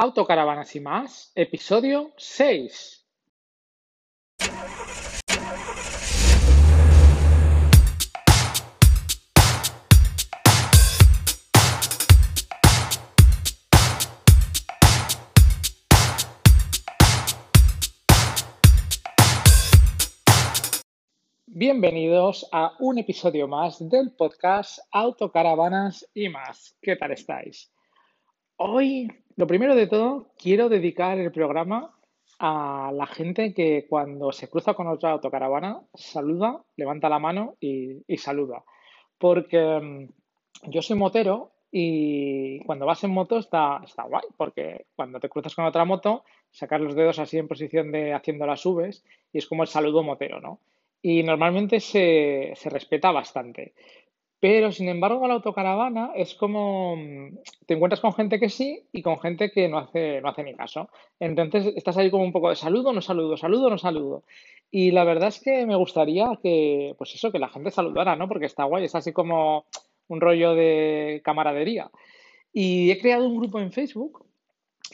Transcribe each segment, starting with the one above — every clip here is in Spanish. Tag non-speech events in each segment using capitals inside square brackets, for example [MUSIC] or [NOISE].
Autocaravanas y más, episodio 6. Bienvenidos a un episodio más del podcast Autocaravanas y más. ¿Qué tal estáis? Hoy, lo primero de todo, quiero dedicar el programa a la gente que cuando se cruza con otra autocaravana saluda, levanta la mano y, saluda. Porque mm, yo soy motero y cuando vas en moto está, guay, porque cuando te cruzas con otra moto, sacar los dedos así en posición de haciendo las Vs y es como el saludo motero, ¿no? y normalmente se respeta bastante. Pero, sin embargo, la autocaravana es como mm, te encuentras con gente que sí y con gente que no hace, no hace ni caso. Entonces, estás ahí como un poco de saludo, no saludo, saludo, no saludo. Y la verdad es que me gustaría que, pues eso, que la gente saludara, ¿no? Porque está guay, es así como un rollo de camaradería. Y he creado un grupo en Facebook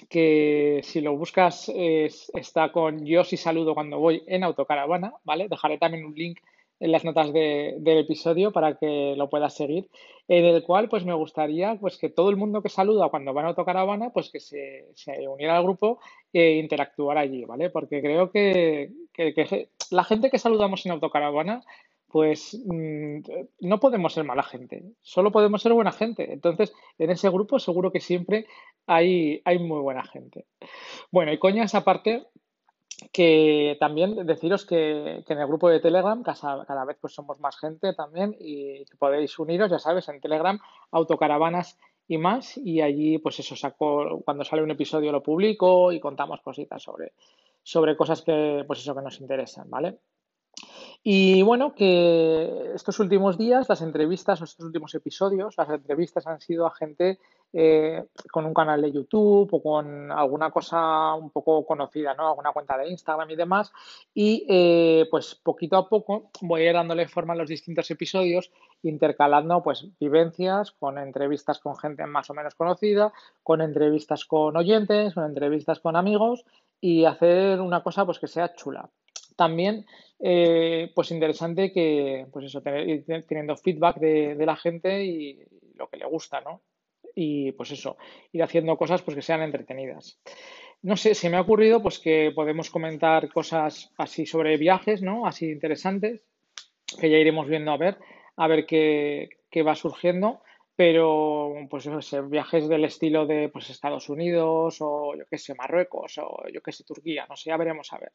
que si lo buscas está con yo sí saludo cuando voy en autocaravana, ¿vale? Dejaré también un link en las notas de, del episodio para que lo puedas seguir, en el cual pues me gustaría pues que todo el mundo que saluda cuando va en autocaravana pues que se, se uniera al grupo e interactuara allí, ¿vale? Porque creo que, que, que la gente que saludamos en autocaravana pues mm, no podemos ser mala gente, solo podemos ser buena gente. Entonces, en ese grupo seguro que siempre hay, hay muy buena gente. Bueno, y coñas aparte, que también deciros que, que, en el grupo de Telegram cada, cada, vez pues somos más gente también y que podéis uniros, ya sabes, en Telegram, autocaravanas y más, y allí pues eso saco, cuando sale un episodio lo publico y contamos cositas sobre, sobre cosas que pues eso que nos interesan, ¿vale? Y bueno, que estos últimos días, las entrevistas, estos últimos episodios, las entrevistas han sido a gente eh, con un canal de YouTube o con alguna cosa un poco conocida, ¿no? Alguna cuenta de Instagram y demás. Y eh, pues poquito a poco voy a ir dándole forma a los distintos episodios, intercalando pues vivencias con entrevistas con gente más o menos conocida, con entrevistas con oyentes, con entrevistas con amigos y hacer una cosa pues que sea chula. También eh, pues interesante que, pues eso, tener, teniendo feedback de, de, la gente y lo que le gusta, ¿no? Y pues eso, ir haciendo cosas pues que sean entretenidas. No sé, se me ha ocurrido pues que podemos comentar cosas así sobre viajes, ¿no? Así interesantes, que ya iremos viendo a ver, a ver qué, qué va surgiendo pero pues eso, viajes del estilo de pues Estados Unidos o yo qué sé, Marruecos o yo qué sé, Turquía, no sé, ya veremos a ver.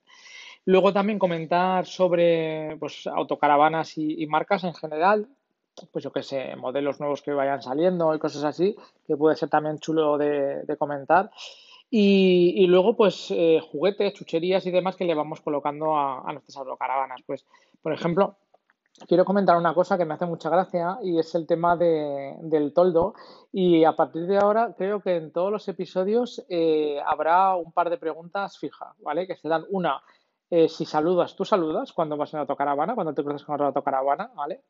Luego también comentar sobre pues autocaravanas y, marcas en general, pues yo qué sé, modelos nuevos que vayan saliendo y cosas así, que puede ser también chulo de, de comentar. Y, y, luego, pues, eh, juguetes, chucherías y demás que le vamos colocando a, a nuestras autocaravanas. Pues, por ejemplo, quiero comentar una cosa que me hace mucha gracia y es el tema de, del toldo. Y a partir de ahora creo que en todos los episodios eh, habrá un par de preguntas fijas, ¿vale? Que serán una, eh, si saludas, tú saludas cuando vas en autocaravana, cuando te cruzas con otra autocaravana, ¿vale?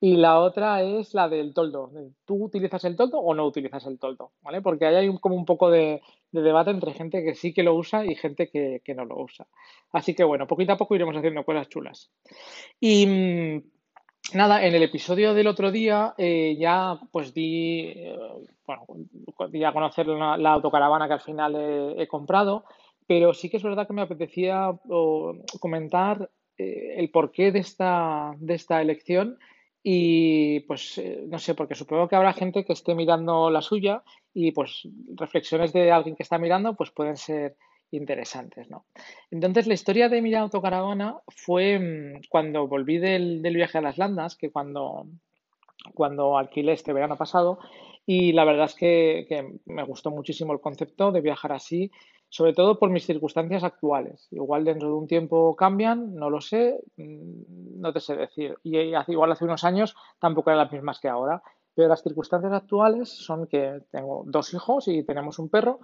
Y la otra es la del toldo. ¿Tú utilizas el toldo o no utilizas el toldo? ¿Vale? Porque ahí hay como un poco de, de, debate entre gente que sí que lo usa y gente que, no lo usa. Así que bueno, poquito a poco iremos haciendo cosas chulas. Y mmm, nada, en el episodio del otro día eh, ya pues di, eh, bueno, di a conocer la, autocaravana que al final he, comprado, pero sí que es verdad que me apetecía comentar eh, el porqué de esta, de esta elección y pues eh, no sé, porque supongo que habrá gente que esté mirando la suya y pues reflexiones de alguien que está mirando pues pueden ser interesantes, ¿no? Entonces la historia de mi autocaravana fue mmm, cuando volví del, del, viaje a las Landas, que cuando, cuando alquilé este verano pasado y la verdad es que, que me gustó muchísimo el concepto de viajar así sobre todo por mis circunstancias actuales. Igual dentro de un tiempo cambian, no lo sé, mm, no te sé decir. Y igual hace unos años tampoco eran las mismas que ahora. Pero las circunstancias actuales son que tengo dos hijos y tenemos un perro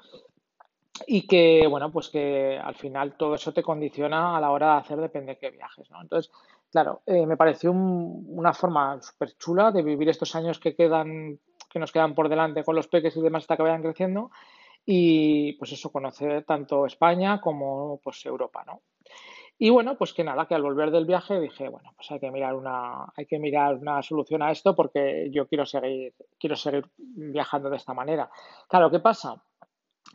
y que, bueno, pues que al final todo eso te condiciona a la hora de hacer depende de qué viajes, ¿no? Entonces, claro, eh, me pareció un, una forma súper chula de vivir estos años que quedan, que nos quedan por delante con los peques y demás hasta que vayan creciendo y pues eso, conocer tanto España como pues Europa, ¿no? Y bueno, pues que nada, que al volver del viaje dije, bueno, pues hay que mirar una, hay que mirar una solución a esto porque yo quiero seguir, quiero seguir viajando de esta manera. Claro, ¿qué pasa?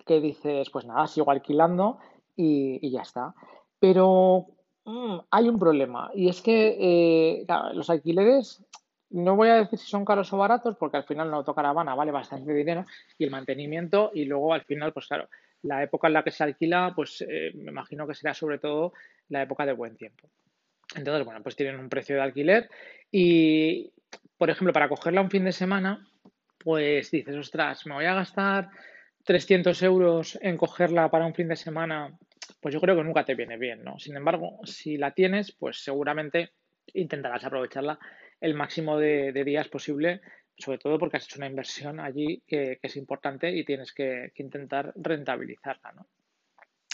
Que dices, pues nada, sigo alquilando y, ya está. Pero mm, hay un problema y es que eh, los alquileres no voy a decir si son caros o baratos, porque al final una autocaravana vale bastante dinero y el mantenimiento, y luego al final, pues claro, la época en la que se alquila, pues eh, me imagino que será sobre todo la época de buen tiempo. Entonces, bueno, pues tienen un precio de alquiler y, por ejemplo, para cogerla un fin de semana, pues dices, ostras, me voy a gastar 300 euros en cogerla para un fin de semana, pues yo creo que nunca te viene bien, ¿no? Sin embargo, si la tienes, pues seguramente intentarás aprovecharla el máximo de, días posible, sobre todo porque has hecho una inversión allí que, es importante y tienes que, intentar rentabilizarla, ¿no?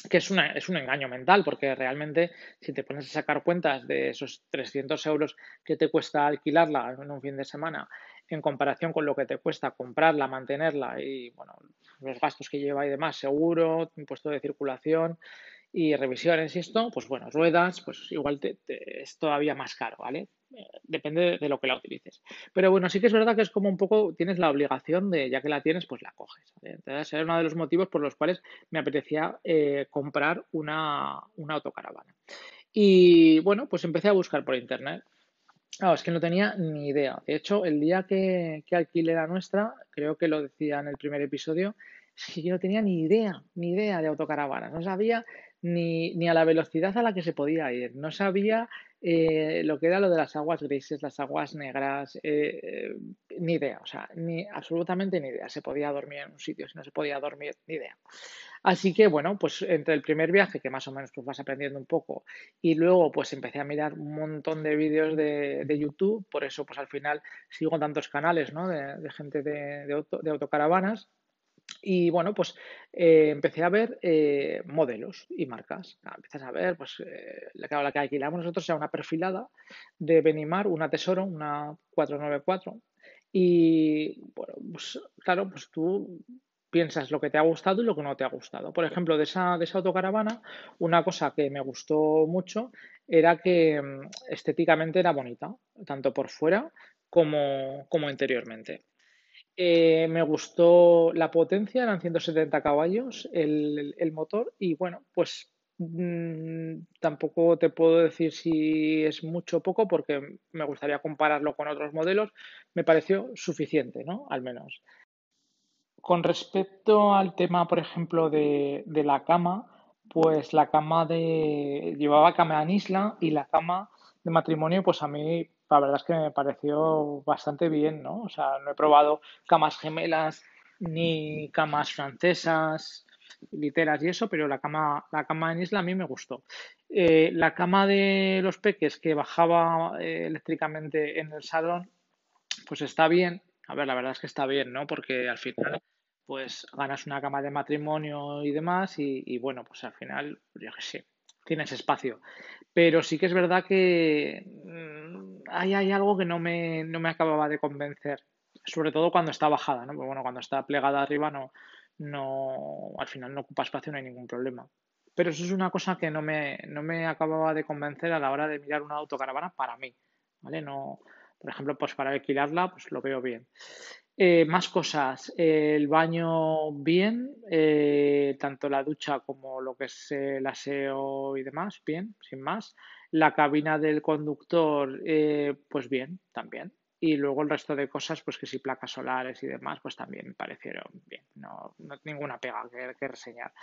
que es, una, es un engaño mental, porque realmente si te pones a sacar cuentas de esos 300 euros que te cuesta alquilarla en un fin de semana, en comparación con lo que te cuesta comprarla, mantenerla y bueno, los gastos que lleva y demás, seguro, impuesto de circulación, y revisiones y esto, pues bueno, ruedas, pues igual te, es todavía más caro, ¿vale? Depende de, lo que la utilices. Pero bueno, sí que es verdad que es como un poco, tienes la obligación de, ya que la tienes, pues la coges. Entonces, era uno de los motivos por los cuales me apetecía eh, comprar una, una autocaravana. Y bueno, pues empecé a buscar por internet. Claro, es que no tenía ni idea. De hecho, el día que, que alquilé la nuestra, creo que lo decía en el primer episodio, es que yo no tenía ni idea, ni idea de autocaravanas. No sabía ni, ni, a la velocidad a la que se podía ir. No sabía eh, lo que era lo de las aguas grises, las aguas negras, eh, eh, ni idea, o sea, ni absolutamente ni idea. Se podía dormir en un sitio, si no se podía dormir, ni idea. Así que bueno, pues entre el primer viaje, que más o menos pues vas aprendiendo un poco, y luego pues empecé a mirar un montón de vídeos de, de YouTube, por eso pues al final sigo tantos canales, ¿no? De, de gente de, auto, de autocaravanas y bueno, pues eh, empecé a ver eh, modelos y marcas. empiezas a ver, pues eh, la, la que alquilamos nosotros era una perfilada de Benimar, una Tesoro, una 494. Y bueno, pues claro, pues tú piensas lo que te ha gustado y lo que no te ha gustado. Por ejemplo, de esa, de esa autocaravana, una cosa que me gustó mucho era que mm, estéticamente era bonita, tanto por fuera como, como interiormente. Eh, me gustó la potencia, eran 170 caballos el, el motor y bueno, pues mmm, tampoco te puedo decir si es mucho o poco porque me gustaría compararlo con otros modelos. Me pareció suficiente, ¿no? Al menos. Con respecto al tema, por ejemplo, de, de la cama, pues la cama de... llevaba cama en isla y la cama de matrimonio, pues a mí la verdad es que me pareció bastante bien, ¿no? O sea, no he probado camas gemelas ni camas francesas, literas y eso, pero la cama, la cama en isla a mí me gustó. Eh, la cama de los peques que bajaba eh, eléctricamente en el salón, pues está bien. A ver, la verdad es que está bien, ¿no? Porque al final, pues ganas una cama de matrimonio y demás, y, y bueno, pues al final, yo qué sé, tienes espacio. Pero sí que es verdad que hay, algo que no me, no me acababa de convencer, sobre todo cuando está bajada, ¿no? Porque bueno, cuando está plegada arriba no, no, al final no ocupa espacio, no hay ningún problema. Pero eso es una cosa que no me, no me acababa de convencer a la hora de mirar una autocaravana para mí, ¿vale? No, por ejemplo, pues para alquilarla, pues lo veo bien. Eh, más cosas. el baño bien, eh, tanto la ducha como lo que es el aseo y demás, bien, sin más. La cabina del conductor, eh, pues bien, también. Y luego el resto de cosas, pues que si placas solares y demás, pues también me parecieron bien. No, no ninguna pega que, reseñar.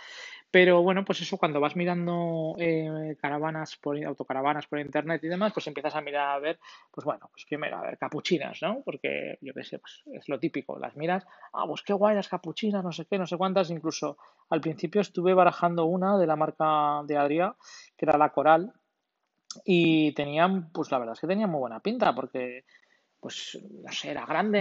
Pero bueno, pues eso, cuando vas mirando eh, caravanas por autocaravanas por internet y demás, pues empiezas a mirar a ver, pues bueno, pues primero a ver capuchinas, ¿no? Porque yo qué sé, pues es lo típico, las miras, ah, pues qué guay las capuchinas, no sé qué, no sé cuántas, incluso al principio estuve barajando una de la marca de Adria, que era la Coral, y tenían, pues la verdad es que tenían muy buena pinta, porque pues no sé, era grande,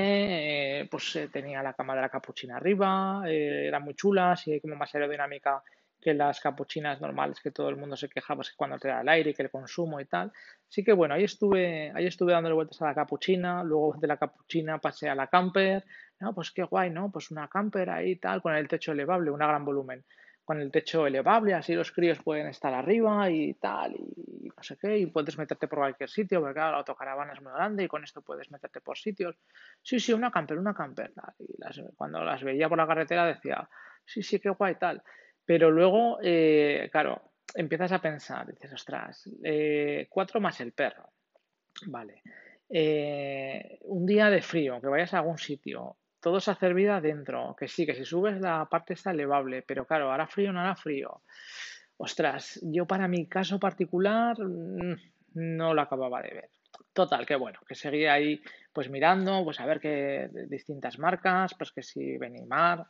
eh, pues eh, tenía la cama de la capuchina arriba, eh, eran muy chulas y como más aerodinámica que las capuchinas normales que todo el mundo se queja pues cuando te da el aire y que el consumo y tal. Así que bueno, ahí estuve, ahí estuve dándole vueltas a la capuchina, luego de la capuchina pasé a la camper, no, pues qué guay, ¿no? Pues una camper ahí tal, con el techo elevable, una gran volumen con el techo elevable, así los críos pueden estar arriba y tal, y no sé qué, y puedes meterte por cualquier sitio, porque claro, la autocaravana es muy grande y con esto puedes meterte por sitios. Sí, sí, una camper, una camper. Y cuando las veía por la carretera decía, sí, sí, qué guay tal. Pero luego, eh, claro, empiezas a pensar, dices, ostras, eh, cuatro más el perro. Vale. Eh, un día de frío, que vayas a algún sitio, todo se hace vida adentro. Que sí, que si subes la parte está elevable, pero claro, hará frío no hará frío. Ostras, yo para mi caso particular mm, no lo acababa de ver. Total, que bueno, que seguía ahí pues mirando, pues a ver qué distintas marcas, pues que si Benimar,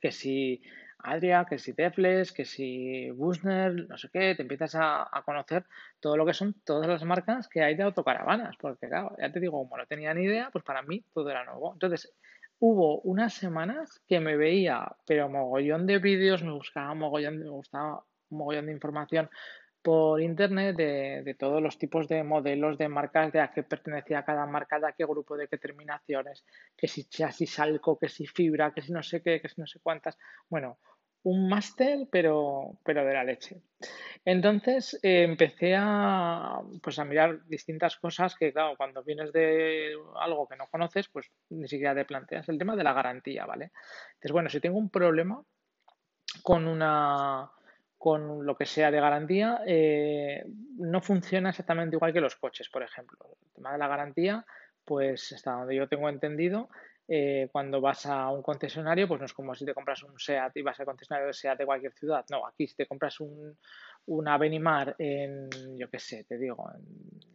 que si Adria, que si Tefles, que si Busner, no sé qué, te empiezas a, a, conocer todo lo que son todas las marcas que hay de autocaravanas, porque claro, ya te digo, como no tenía ni idea, pues para mí todo era nuevo. Entonces, hubo unas semanas que me veía, pero mogollón de vídeos, me buscaba mogollón, me gustaba mogollón de información por internet de, de, todos los tipos de modelos de marcas, de a qué pertenecía cada marca, de a qué grupo, de qué terminaciones, que si chasis salco, que si fibra, que si no sé qué, que si no sé cuántas. Bueno, un máster, pero, pero de la leche. Entonces eh, empecé a, pues a mirar distintas cosas que, claro, cuando vienes de algo que no conoces, pues ni siquiera te planteas. El tema de la garantía, ¿vale? Entonces, bueno, si tengo un problema con una con lo que sea de garantía, eh, no funciona exactamente igual que los coches, por ejemplo. El tema de la garantía, pues hasta donde yo tengo entendido, eh, cuando vas a un concesionario, pues no es como si te compras un SEAT y vas al concesionario de SEAT de cualquier ciudad. No, aquí si te compras un, una Benimar en, yo qué sé, te digo,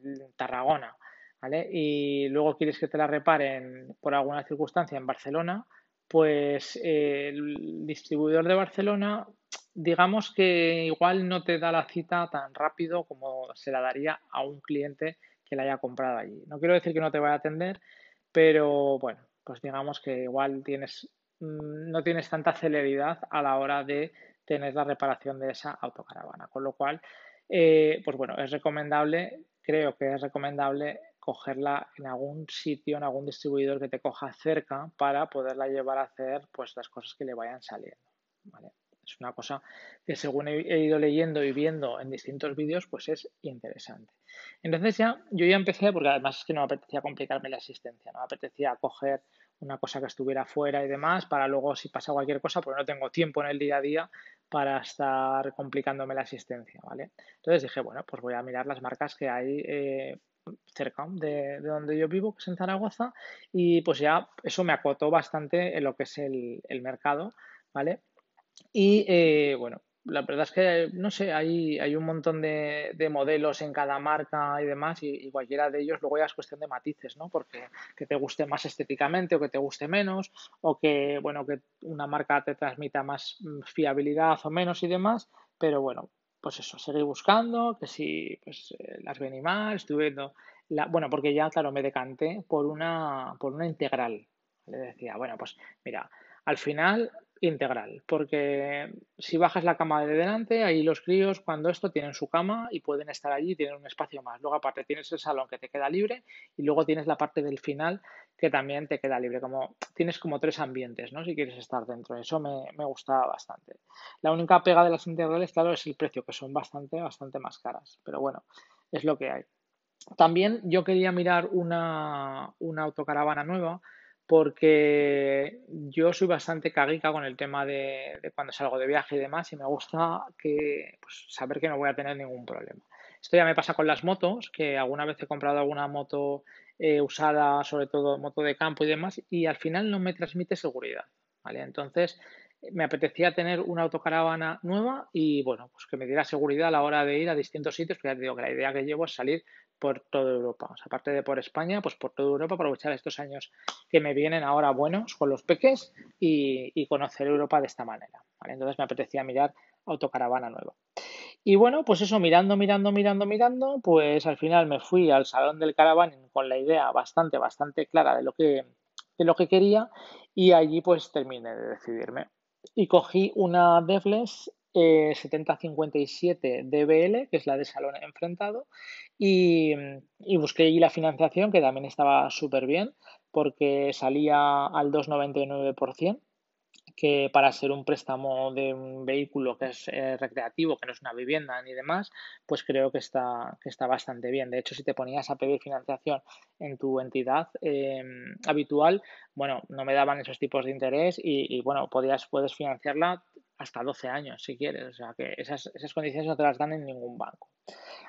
en Tarragona, ¿vale? Y luego quieres que te la reparen por alguna circunstancia en Barcelona, pues eh, el distribuidor de Barcelona, digamos que igual no te da la cita tan rápido como se la daría a un cliente que la haya comprado allí. No quiero decir que no te vaya a atender, pero bueno, pues digamos que igual tienes, mm, no tienes tanta celeridad a la hora de tener la reparación de esa autocaravana. Con lo cual, eh, pues bueno, es recomendable, creo que es recomendable cogerla en algún sitio, en algún distribuidor que te coja cerca para poderla llevar a hacer pues las cosas que le vayan saliendo. Es una cosa que según he ido leyendo y viendo en distintos vídeos, pues es interesante. Entonces ya, yo ya empecé, porque además es que no me apetecía complicarme la asistencia, no me apetecía coger una cosa que estuviera fuera y demás, para luego si pasa cualquier cosa, pues no tengo tiempo en el día a día para estar complicándome la asistencia, ¿vale? Entonces dije, bueno, pues voy a mirar las marcas que hay eh, cerca de, donde yo vivo, que es en Zaragoza, y pues ya eso me acotó bastante en lo que es el, el mercado, ¿vale? Y eh, bueno, la verdad es que, no sé, hay, hay un montón de, de modelos en cada marca y demás, y, cualquiera de ellos luego ya es cuestión de matices, ¿no? Porque que te guste más estéticamente o que te guste menos, o que, bueno, que una marca te transmita más mm, fiabilidad o menos y demás, pero bueno, pues eso, seguí buscando, que si pues, eh, las Benimar, estuve viendo, la, bueno, porque ya, claro, me decanté por una, por una integral. Le decía, bueno, pues mira, al final integral, porque si bajas la cama de delante, ahí los críos cuando esto tienen su cama y pueden estar allí, tienen un espacio más. Luego aparte tienes el salón que te queda libre y luego tienes la parte del final que también te queda libre. Como tienes como tres ambientes, ¿no? Si quieres estar dentro. Eso me, me gustaba bastante. La única pega de las integrales, claro, es el precio, que son bastante, bastante más caras. Pero bueno, es lo que hay. También yo quería mirar una, una autocaravana nueva porque yo soy bastante cagica con el tema de, cuando salgo de viaje y demás y me gusta que pues, saber que no voy a tener ningún problema. Esto ya me pasa con las motos, que alguna vez he comprado alguna moto eh, usada, sobre todo moto de campo y demás, y al final no me transmite seguridad. ¿vale? Entonces, me apetecía tener una autocaravana nueva y bueno, pues que me diera seguridad a la hora de ir a distintos sitios, porque ya te digo que la idea que llevo es salir por toda Europa. Aparte de por España, pues por toda Europa, aprovechar estos años que me vienen ahora buenos con los peques y, conocer Europa de esta manera. Entonces me apetecía mirar autocaravana nueva. Y bueno, pues eso, mirando, mirando, mirando, mirando, pues al final me fui al salón del caravan con la idea bastante, bastante clara de lo que, de lo que quería y allí pues terminé de decidirme. Y cogí una Devless eh, 7057 DBL, que es la de salón enfrentado, y, busqué allí la financiación, que también estaba súper bien, porque salía al 2,99% que para ser un préstamo de un vehículo que es eh, recreativo, que no es una vivienda ni demás, pues creo que está, que está bastante bien. De hecho, si te ponías a pedir financiación en tu entidad em, habitual, bueno, no me daban esos tipos de interés y, bueno, podías, puedes financiarla hasta 12 años si quieres. O sea que esas, esas condiciones no te las dan en ningún banco.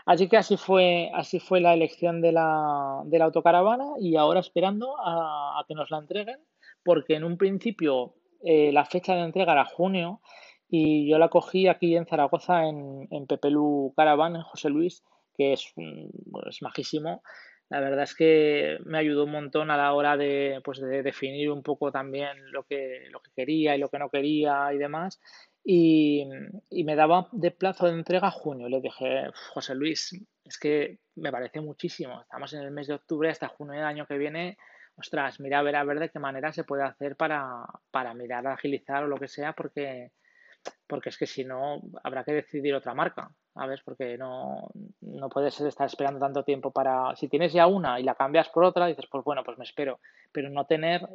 Así que así fue, así fue la elección de la, de la autocaravana y ahora esperando a que nos la entreguen, porque en un principio eh, la fecha de entrega era junio y yo la cogí aquí en Zaragoza en, en Pepelu Caravan, en José Luis, que es, es majísimo. La verdad es que me ayudó un montón a la hora de, pues de definir un poco también lo que, lo que quería y lo que no quería y demás. Y, y, me daba de plazo de entrega junio. Le dije, José Luis, es que me parece muchísimo. Estamos en el mes de octubre hasta junio del año que viene ostras, mira a ver a ver de qué manera se puede hacer para, para mirar, agilizar o lo que sea, porque, porque es que si no, habrá que decidir otra marca, ¿sabes? Porque no, no puedes estar esperando tanto tiempo para... Si tienes ya una y la cambias por otra, dices, pues bueno, pues me espero, pero no tener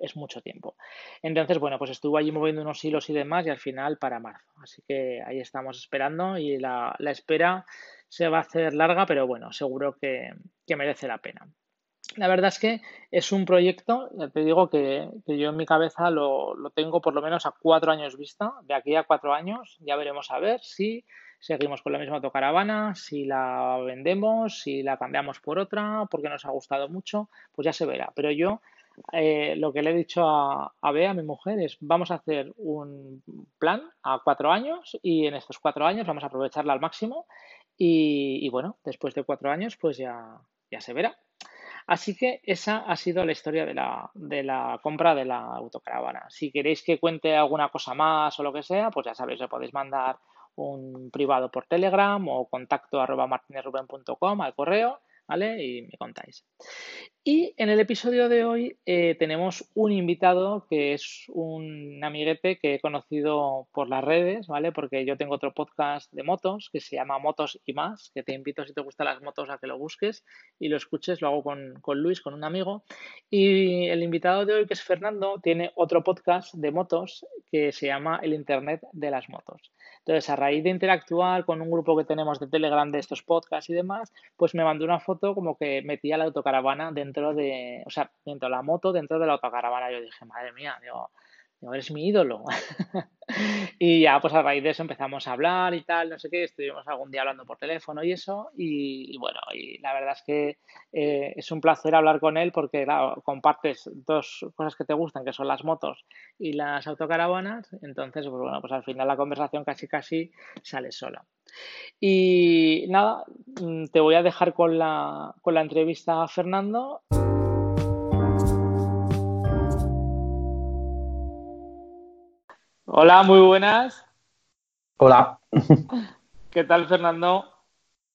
es mucho tiempo. Entonces, bueno, pues estuvo allí moviendo unos hilos y demás y al final para marzo. Así que ahí estamos esperando y la, la espera se va a hacer larga, pero bueno, seguro que, que merece la pena. La verdad es que es un proyecto, ya te digo que, yo en mi cabeza lo, tengo por lo menos a cuatro años vista. De aquí a cuatro años ya veremos a ver si seguimos con la misma autocaravana, si la vendemos, si la cambiamos por otra, porque nos ha gustado mucho, pues ya se verá. Pero yo eh, lo que le he dicho a, a Bea, a mi mujer, es vamos a hacer un plan a cuatro años y en estos cuatro años vamos a aprovecharla al máximo y, y bueno, después de cuatro años pues ya, ya se verá. Así que esa ha sido la historia de la, de la compra de la autocaravana. Si queréis que cuente alguna cosa más o lo que sea, pues ya sabéis, le podéis mandar un privado por Telegram o contacto arroba martinezruben.com al correo ¿vale? Y me contáis. Y en el episodio de hoy eh, tenemos un invitado que es un amiguete que he conocido por las redes, ¿vale? Porque yo tengo otro podcast de motos que se llama Motos y más, que te invito si te gustan las motos a que lo busques y lo escuches, lo hago con, con Luis, con un amigo. Y el invitado de hoy, que es Fernando, tiene otro podcast de motos que se llama El Internet de las Motos. Entonces, a raíz de interactuar con un grupo que tenemos de Telegram de estos podcasts y demás, pues me mandó una foto como que metía la autocaravana dentro de, o sea, dentro de la moto, dentro de la autocaravana. Yo dije, madre mía, digo, eres mi ídolo. [LAUGHS] y ya, pues a raíz de eso empezamos a hablar y tal, no sé qué, estuvimos algún día hablando por teléfono y eso, y, bueno, y la verdad es que eh, es un placer hablar con él porque, compartes dos cosas que te gustan, que son las motos y las autocaravanas, entonces, pues bueno, pues al final la conversación casi casi sale sola. Y nada, mm, te voy a dejar con la, con la entrevista a Fernando. Hola, muy buenas. Hola. ¿Qué tal, Fernando?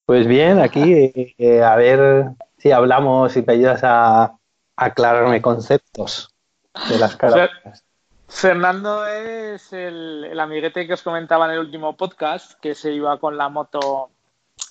Pues bien, aquí eh, eh, a ver si hablamos y te ayudas a, aclararme conceptos de las caravanas. Fernando es el, amiguete que os comentaba en el último podcast, que se iba con la moto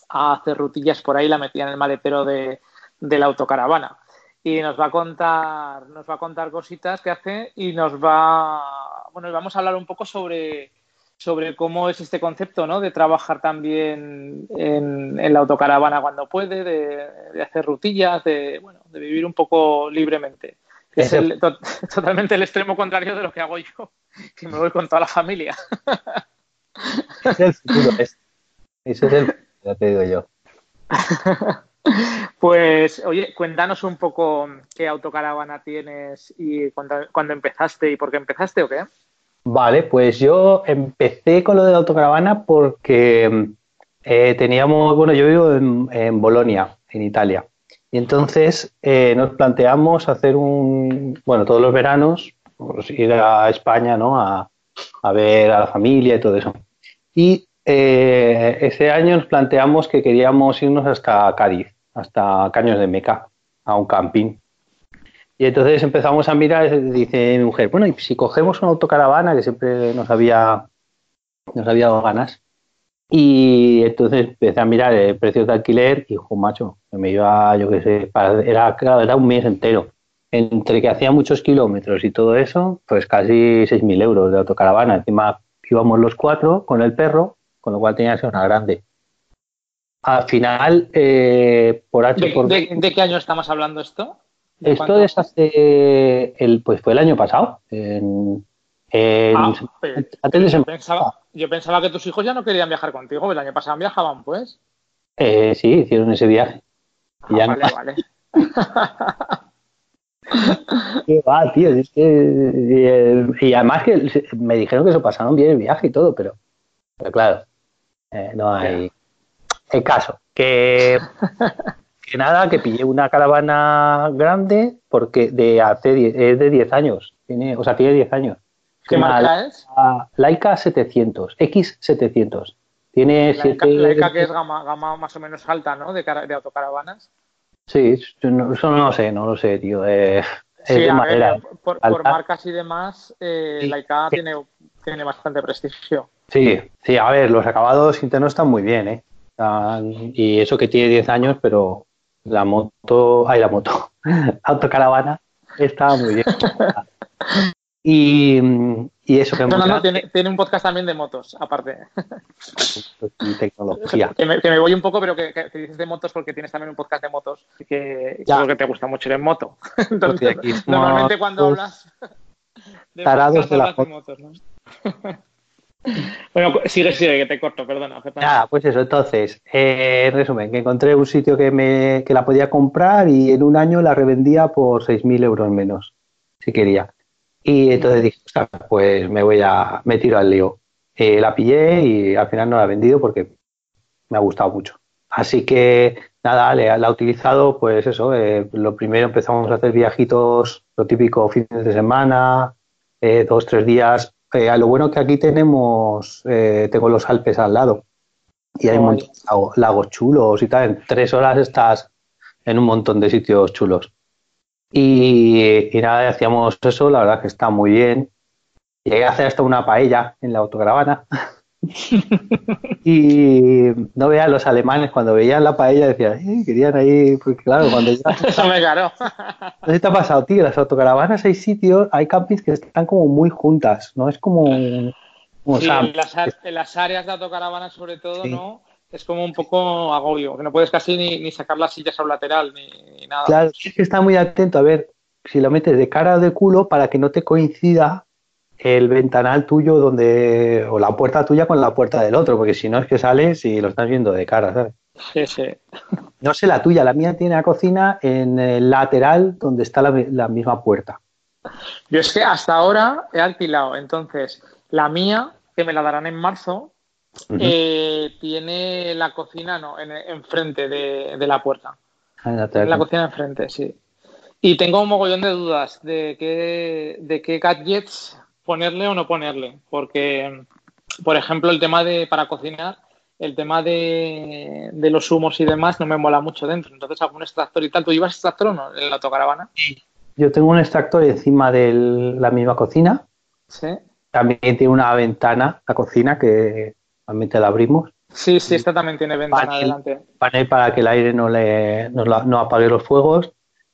a hacer rutillas por ahí, la metía en el maletero de, de la autocaravana y nos va a contar nos va a contar cositas que hace y nos va bueno vamos a hablar un poco sobre sobre cómo es este concepto ¿no? de trabajar también en, en la autocaravana cuando puede de, hacer rutillas de bueno de vivir un poco libremente es el, [LAUGHS] totalmente el extremo contrario de lo que hago yo [LAUGHS] que me voy con toda la familia es el futuro es, ese es el ya te digo yo [LAUGHS] Pues, oye, cuéntanos un poco qué autocaravana tienes y cuándo, empezaste y por qué empezaste o qué. Vale, pues yo empecé con lo de la autocaravana porque eh, teníamos, bueno, yo vivo en, en, Bolonia, en Italia, y entonces eh, nos planteamos hacer un, bueno, todos los veranos, pues, ir a España, ¿no? A, a ver a la familia y todo eso. Y eh, ese año nos planteamos que queríamos irnos hasta Cádiz, hasta Caños de Meca, a un camping. Y entonces empezamos a mirar, dice mi mujer, bueno, y si cogemos una autocaravana, que siempre nos había nos había dado ganas. Y entonces empecé a mirar el precio de alquiler y, ojo, macho, me iba, yo qué sé, era, era un mes entero. Entre que hacía muchos kilómetros y todo eso, pues casi 6.000 euros de autocaravana. Encima íbamos los cuatro con el perro, con lo cual tenía que ser una grande. Al final, eh, por H ¿De, por de, qué año estamos hablando esto? Esto es hace, el, pues fue el año pasado. En, ah, antes de pensaba, yo pensaba que tus hijos ya no querían viajar contigo, el año pasado viajaban, pues. Eh, sí, hicieron ese viaje. Ah, vale, vale. [LAUGHS] Qué va, tío. Es que, y, además que me dijeron que se pasaron bien el viaje y todo, pero, pero claro, eh, no hay. El caso, que, [LAUGHS] que nada, que pillé una caravana grande porque de hace es de 10 años. Tiene, o sea, tiene 10 años. ¿Qué marca es? Laika 700, X700. Tiene Laika, Laika que es gama, gama, más o menos alta, ¿no? De, de autocaravanas. Sí, eso no, lo sé, no lo sé, tío. Eh, sí, es de madera. por, por, marcas y demás, eh, Laika tiene, tiene bastante prestigio. Sí, sí, a ver, los acabados internos están muy bien, ¿eh? Y eso que tiene 10 años, pero la moto, ay, la moto, [LAUGHS] autocaravana está muy bien. Y, y eso que No, no, no, tiene, tiene, un podcast también de motos, aparte. Tecnología. Que me, que me, voy un poco, pero que, que, dices de motos porque tienes también un podcast de motos que creo que te gusta mucho ir en moto. [LAUGHS] Entonces, normalmente cuando hablas de tarados de, la de motos, ¿no? [LAUGHS] Bueno, sigue, sigue, que te corto, perdona. Nada, pues eso, entonces, eh, en resumen, que encontré un sitio que, me, que la podía comprar y en un año la revendía por 6.000 euros menos, si quería. Y entonces dije, pues me voy a, me tiro al lío. Eh, la pillé y al final no la he vendido porque me ha gustado mucho. Así que nada, la he utilizado, pues eso, eh, lo primero empezamos a hacer viajitos, lo típico, fines de semana, dos, tres días. Eh, lo bueno que aquí tenemos, eh, tengo los Alpes al lado y hay un lagos, lagos chulos y tal. En tres horas estás en un montón de sitios chulos. Y, y, nada, hacíamos eso, la verdad que está muy bien. Llegué a hacer hasta una paella en la autocaravana. [LAUGHS] [LAUGHS] y no vean los alemanes cuando veían la paella decían, eh, querían ahí, porque claro, cuando ya... [LAUGHS] Eso me caro. ¿No te ha pasado, tío? Las autocaravanas hay sitios, hay campings que están como muy juntas, ¿no? Es como... como sí, en, las, en, las, áreas de autocaravanas sobre todo, sí. ¿no? es como un poco agobio, que no puedes casi ni, ni sacar las sillas a un lateral ni, ni, nada. Claro, es que está muy atento a ver si lo metes de cara o de culo para que no te coincida el ventanal tuyo donde o la puerta tuya con la puerta del otro, porque si no es que sales y lo estás viendo de cara, ¿sabes? Sí, sí. No sé la tuya, la mía tiene la cocina en el lateral donde está la, la misma puerta. Yo es que hasta ahora he alquilado, entonces la mía, que me la darán en marzo, Uh -huh. eh, tiene la cocina no, en, enfrente de, de la puerta. Ah, la, la cocina enfrente, sí. Y tengo un mogollón de dudas de qué, de qué gadgets ponerle o no ponerle. Porque, por ejemplo, el tema de para cocinar, el tema de, de los humos y demás no me mola mucho dentro. Entonces, algún extractor y tal. ¿Tú llevas extractor o no en la autocaravana? Yo tengo un extractor encima de la misma cocina. Sí. También tiene una ventana, la cocina, que realmente la abrimos. Sí, sí, esta también tiene ventana panel, adelante. Panel para que el aire no le no, no, apague los fuegos.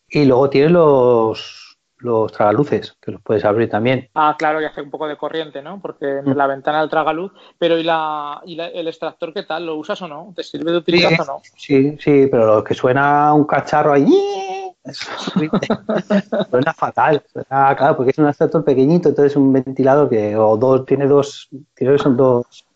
Y luego tiene los, los tragaluces, que los puedes abrir también. Ah, claro, y hace un poco de corriente, ¿no? Porque mm. la ventana del tragaluz. Pero ¿y, la, y la, el extractor qué tal? ¿Lo usas o no? ¿Te sirve de utilidad sí, o no? Sí, sí, pero lo que suena un cacharro ahí. [LAUGHS] suena fatal. Suena, claro, porque es un extractor pequeñito, entonces un ventilador que, o dos, tiene dos, creo que son dos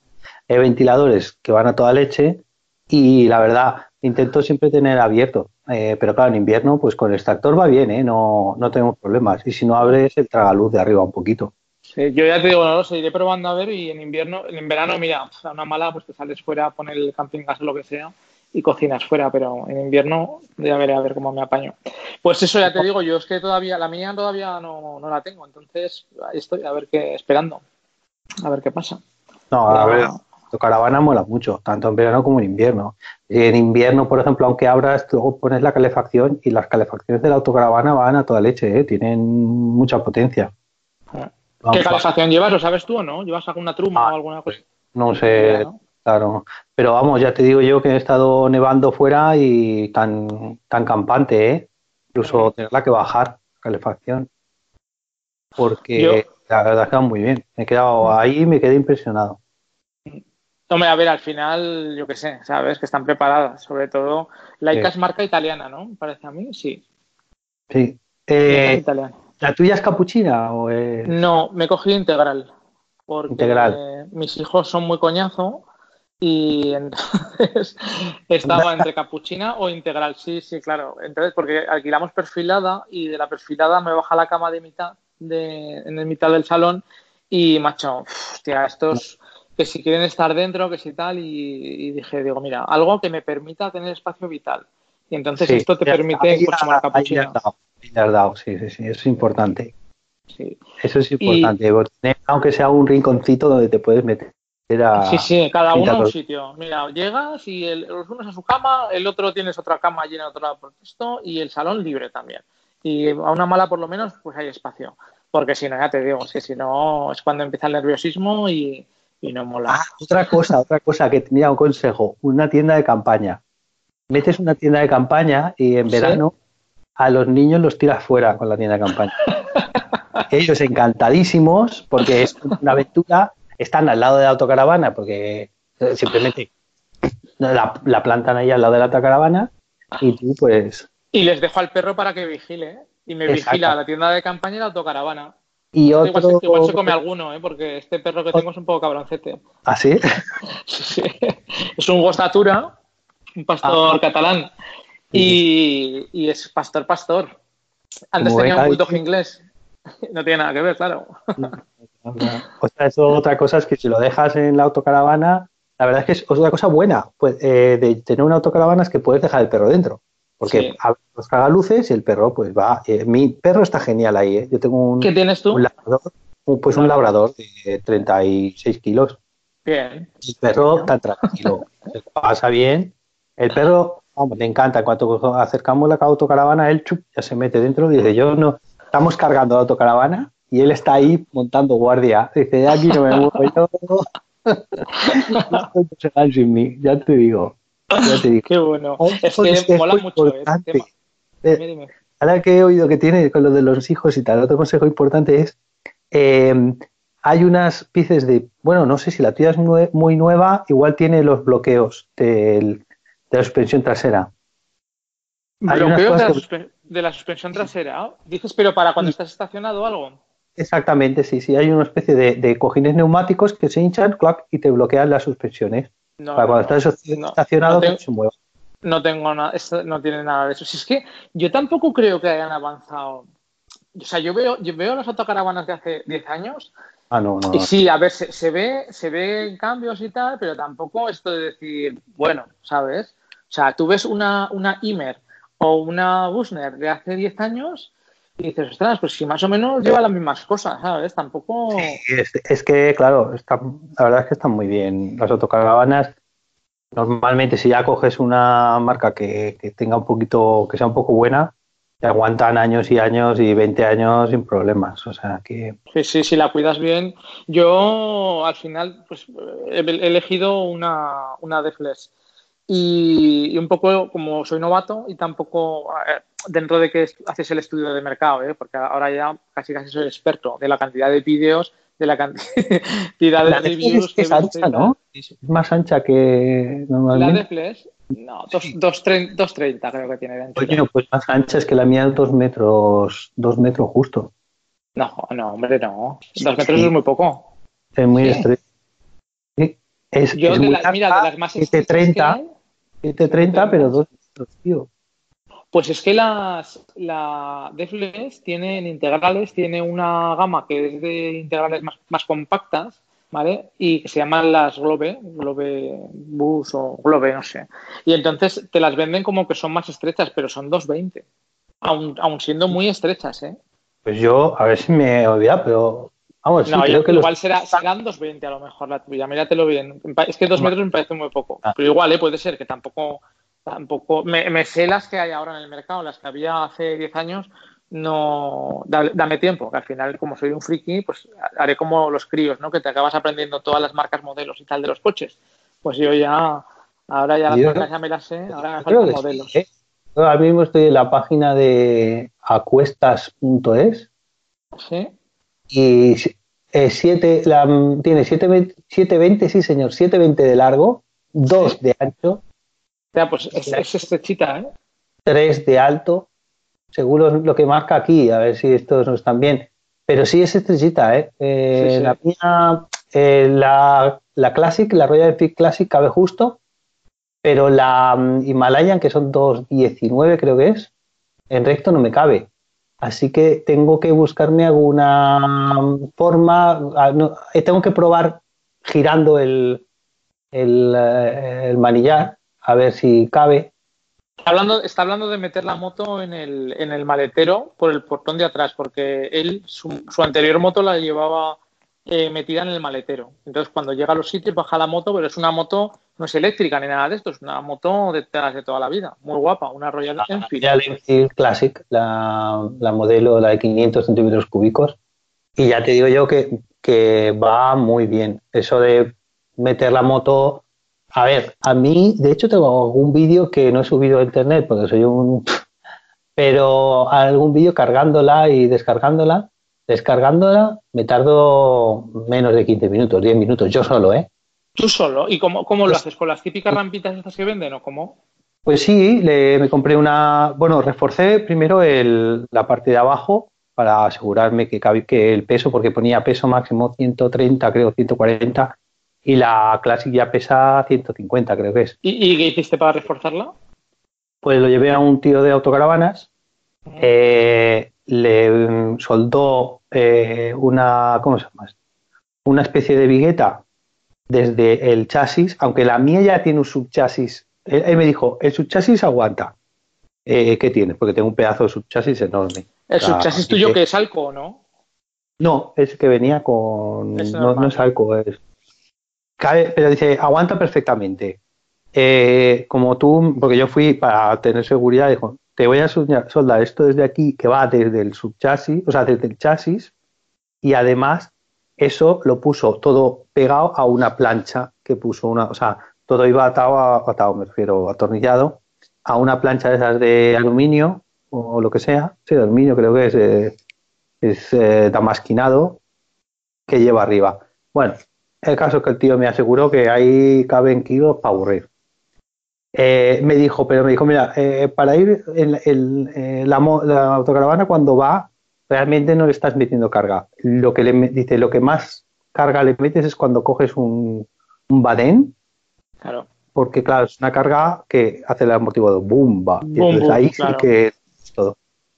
eh, ventiladores que van a toda leche y la verdad intento siempre tener abierto eh, pero claro en invierno pues con el extractor va bien ¿eh? no, no tenemos problemas y si no abres el tragaluz de arriba un poquito sí, yo ya te digo no lo sé iré probando a ver y en invierno en verano mira a una mala pues te sales fuera a poner el camping gas o lo que sea y cocinas fuera, pero en invierno ya veré a ver cómo me apaño. Pues eso ya te digo, yo es que todavía, la mía todavía no, no la tengo, entonces ahí estoy a ver qué, esperando, a ver qué pasa. No, a ver, tu caravana mola mucho, tanto en verano como en invierno. En invierno, por ejemplo, aunque abras, luego pones la calefacción y las calefacciones de la autocaravana van a toda leche, ¿eh? tienen mucha potencia. ¿Qué calefacción llevas? ¿Lo sabes tú o no? ¿Llevas alguna truma ah, o alguna cosa? No sé, claro. Pero vamos, ya te digo yo que he estado nevando fuera y tan, tan campante, ¿eh? Incluso tenerla que bajar, calefacción. Porque la verdad es que va muy bien. Me he quedado ahí y me quedé impresionado. Hombre, a ver, al final, yo qué sé, sabes que están preparadas. Sobre todo, Laika es marca italiana, ¿no? Parece a mí, sí. Sí. Eh, ¿La tuya es capuchina o No, me he cogido integral. Porque integral. mis hijos son muy coñazo y [LAUGHS] entonces estaba [LAUGHS] entre capuchina o integral. Sí, sí, claro. Entonces, porque alquilamos perfilada y de la perfilada me baja la cama de mitad, de, en el mitad del salón y macho, hostia, estos que si quieren estar dentro, que si tal, y, dije, digo, mira, algo que me permita tener espacio vital. Y entonces esto te permite pues, la capuchina. sí, sí, sí, eso es importante. Sí. Eso es importante, aunque sea un rinconcito donde te puedes meter a... Sí, sí, cada uno a un sitio. Mira, llegas y el, los unos a su cama, el otro tienes otra cama llena de otro lado por esto y el salón libre también. Y a una mala por lo menos, pues hay espacio. Porque si no, ya te digo, es que si no es cuando empieza el nerviosismo y, y no mola. Ah, otra cosa, otra cosa que tenía un consejo, una tienda de campaña. Metes una tienda de campaña y en verano a los niños los tiras fuera con la tienda de campaña. [LAUGHS] Ellos encantadísimos porque es una aventura, están al lado de la autocaravana porque eh, simplemente la, plantan ahí al lado de la autocaravana y tú pues... Y les dejo al perro para que vigile, ¿eh? Y me vigila la tienda de campaña y la autocaravana. Y otro... igual, se, come alguno, ¿eh? porque este perro que tengo es un poco cabroncete. ¿Ah, sí? sí, Es un gostatura, un pastor ah. catalán. Y, es pastor, pastor. Antes tenía un bulldog inglés. No tiene nada que ver, claro. O sea, eso, otra cosa es que si lo dejas en la autocaravana, la verdad es que es otra cosa buena pues, eh, de tener una autocaravana es que puedes dejar el perro dentro. Porque los caga luces y el perro, pues va. Eh, mi perro está genial ahí, ¿eh? Yo tengo un. ¿Qué tienes tú? labrador, pues un labrador de 36 kilos. Bien. El perro está tranquilo. se pasa bien. El perro, vamos, le encanta. En cuanto acercamos la autocaravana, él chup, ya se mete dentro y dice: Yo no. Estamos cargando la autocaravana y él está ahí montando guardia. Dice: Aquí no me muevo yo. [LAUGHS] no se sin mí, ya te digo. Qué bueno. es que mola mucho. ¿eh? Eh, ahora que he oído que tiene con lo de los hijos y tal, otro consejo importante es, eh, hay unas piezas de, bueno, no sé si la tuya es muy nueva, igual tiene los bloqueos de la suspensión trasera. ¿Bloqueos de la, suspensión trasera? Dices, pero para cuando estás estacionado o algo. Exactamente, sí, sí. Hay una especie de, cojines neumáticos que se hinchan y te bloquean las suspensiones. No, para cuando estás estacionado, no, se mueva. No tengo nada, no tiene nada de eso. Si es que yo tampoco creo que hayan avanzado. O sea, yo veo, yo veo las autocaravanas de hace 10 años. Ah, no, no. Y sí, a ver, se, ve, se ven cambios y tal, pero tampoco esto de decir, bueno, ¿sabes? O sea, tú ves una, una Imer o una Busner de hace 10 años y dices, ostras, pues si más o menos lleva las mismas cosas, ¿sabes? Tampoco. es, que, claro, está, la verdad es que están muy bien. Las autocaravanas, normalmente, si ya coges una marca que, tenga un poquito, que sea un poco buena, te aguantan años y años y 20 años sin problemas. O sea que. Sí, sí, si la cuidas bien. Yo, al final, pues he elegido una, una Deflex. Y, un poco como soy novato y tampoco dentro de que haces el estudio de mercado, ¿eh? porque ahora ya casi casi soy experto de la cantidad de vídeos, de la [LAUGHS] cantidad de reviews. Es, ancha, ¿no? Es más ancha que normalmente. La de Flash, no, 2.30 creo que tiene dentro. Oye, pues más ancha es que la mía es 2 metros, 2 metros justo. No, no, hombre, no. 2 metros es muy poco. Es muy estrecho. Es, Yo, de la, mira, de las más 730, 730, pero 2 metros, tío. Pues es que las la Deflex tienen integrales, tiene una gama que es de integrales más, compactas, ¿vale? Y que se llaman las Globe, Globe Bus o Globe, no sé. Y entonces te las venden como que son más estrechas, pero son 220, aun, aun siendo muy estrechas, ¿eh? Pues yo, a ver si me he olvidado, pero vamos, no, creo que igual será, serán 220 a lo mejor la tuya, míratelo bien. Es que dos metros me parece muy poco, ah. pero igual, ¿eh? Puede ser que tampoco tampoco me, sé las que hay ahora en el mercado, las que había hace 10 años, no, dame tiempo, que al final, como soy un friki, pues haré como los críos, ¿no? Que te acabas aprendiendo todas las marcas, modelos y tal de los coches. Pues yo ya, ahora ya las marcas ya me las sé, ahora me faltan modelos. ¿eh? ahora mismo estoy en la página de acuestas.es. Sí. Y eh, siete, la, tiene 720, sí señor, 720 de largo, 2 de ancho. Ya, pues es, es estrechita, ¿eh? 3 de alto, seguro lo que marca aquí, a ver si estos no están bien. Pero sí es estrechita, ¿eh? eh la mía, eh, la, la, Classic, la Royal Enfield Classic cabe justo, pero la um, Himalayan, que son 2.19 creo que es, en recto no me cabe. Así que tengo que buscarme alguna mm, forma, ah, eh, tengo que probar girando el, el, el manillar a ver si cabe Está hablando, está hablando de meter la moto en el, en el maletero por el portón de atrás, porque él, su, anterior moto la llevaba eh, metida en el maletero. Entonces, cuando llega a los sitios, baja la moto, pero es una moto, no es eléctrica ni nada de esto, es una moto de, de toda la vida, muy guapa, una Royal Enfield. Royal Enfield Classic, la, la, modelo, la de 500 centímetros cúbicos. Y ya te digo yo que, que va muy bien. Eso de meter la moto a ver, a mí, de hecho, tengo algún vídeo que no he subido a internet porque soy un. [LAUGHS] Pero algún vídeo cargándola y descargándola. Descargándola me tardo menos de 15 minutos, 10 minutos, yo solo, ¿eh? ¿Tú solo? ¿Y cómo, cómo lo pues haces? ¿Con las típicas rampitas estas que venden o cómo? Pues sí, le, me compré una. Bueno, reforcé primero el, la parte de abajo para asegurarme que, que el peso, porque ponía peso máximo 130, creo, 140 y la Classic ya pesa 150, creo que es. ¿Y, qué hiciste para reforzarla? Pues lo llevé a un tío de autocaravanas, eh, le soldó eh, una, ¿cómo se llama? Una especie de vigueta desde el chasis, aunque la mía ya tiene un subchasis. Él, me dijo, el subchasis aguanta. Eh, ¿Qué tienes? Porque tengo un pedazo de subchasis enorme. ¿El subchasis tuyo que es alco o no? No, es que venía con... no, no, es alco, es pero dice, aguanta perfectamente. Eh, como tú, porque yo fui para tener seguridad, dijo, te voy a soldar esto desde aquí, que va desde el subchasis, o sea, desde el chasis, y además eso lo puso todo pegado a una plancha que puso una, o sea, todo iba atado, atado me refiero, atornillado, a una plancha de esas de aluminio o lo que sea, sí, de aluminio creo que es, eh, eh, damasquinado que lleva arriba. Bueno, el caso es que el tío me aseguró que ahí caben kilos para aburrir. Eh, me dijo, pero me dijo, mira, eh, para ir en, eh, la, autocaravana cuando va, realmente no le estás metiendo carga. Lo que le dice, lo que más carga le metes es cuando coges un, un badén. Claro. Porque, claro, es una carga que hace el amortiguador. ¡Bumba! Boom, ahí sí que es todo.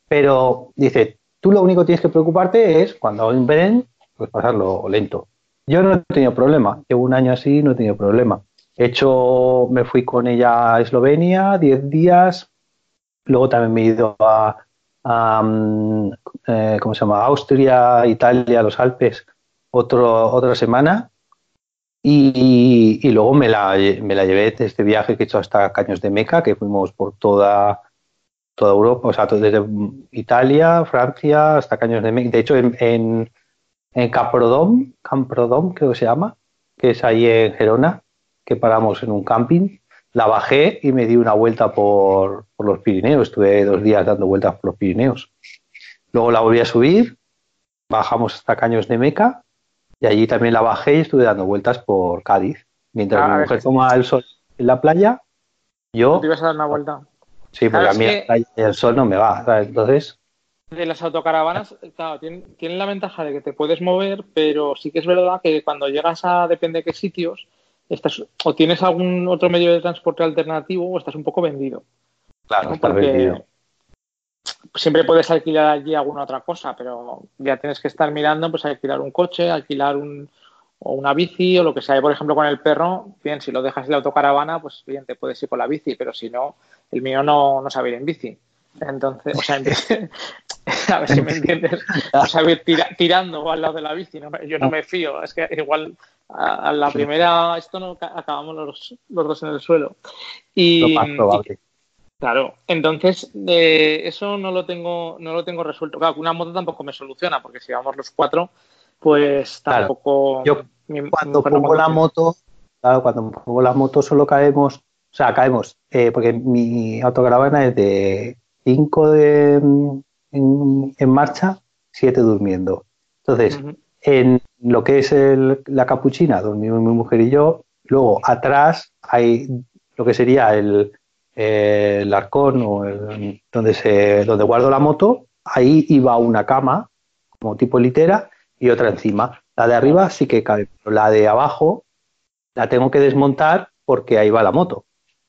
Pero dice, tú lo único que tienes que preocuparte es cuando hay un badén, pues pasarlo lento. Yo no he tenido problema. Llevo un año así, no he tenido problema. He hecho, me fui con ella a Eslovenia 10 días. Luego también me he ido a, mm, eh, ¿cómo se llama? Austria, Italia, los Alpes, otro, otra semana. Y, luego me la, me la llevé de este viaje que he hecho hasta Caños de Meca, que fuimos por toda, toda Europa, o sea, desde Italia, Francia, hasta Caños de Meca. De hecho, en en Caprodom, Camprodom creo que se llama, que es ahí en Gerona, que paramos en un camping. La bajé y me di una vuelta por, los Pirineos. Estuve dos días dando vueltas por los Pirineos. Luego la volví a subir, bajamos hasta Caños de Meca y allí también la bajé y estuve dando vueltas por Cádiz. Mientras mi ah, mujer toma el sol en la playa, yo... ¿Te ibas a dar una vuelta? Sí, porque a mí el sol no me va. Entonces, de las autocaravanas, claro, tienen, la ventaja de que te puedes mover, pero sí que es verdad que cuando llegas a depende de qué sitios, estás, o tienes algún otro medio de transporte alternativo o estás un poco vendido. Claro, estás vendido. Siempre puedes alquilar allí alguna otra cosa, pero ya tienes que estar mirando, pues alquilar un coche, alquilar un, o una bici o lo que sea. Por ejemplo, con el perro, bien, si lo dejas en la autocaravana, pues bien, te puedes ir con la bici, pero si no, el mío no, no sabe ir en bici. Entonces, o sea, [LAUGHS] [LAUGHS] a ver si me entiendes, o sea, tirando al lado de la bici, yo no me fío, es que igual a, la primera esto no acabamos los, los, dos en el suelo. Y, Claro, entonces eh, eso no lo tengo, no lo tengo resuelto. Claro, una moto tampoco me soluciona, porque si vamos los cuatro, pues tampoco. Yo cuando pongo la moto, claro, cuando pongo la moto solo caemos, o sea, caemos, eh, porque mi autocaravana es de 5 de en, marcha, 7 durmiendo. Entonces, en lo que es la capuchina, dormimos mi mujer y yo. Luego, atrás hay lo que sería el, el arcón o donde, se, donde guardo la moto, ahí iba una cama, como tipo litera, y otra encima. La de arriba sí que cabe, pero la de abajo la tengo que desmontar porque ahí va la moto.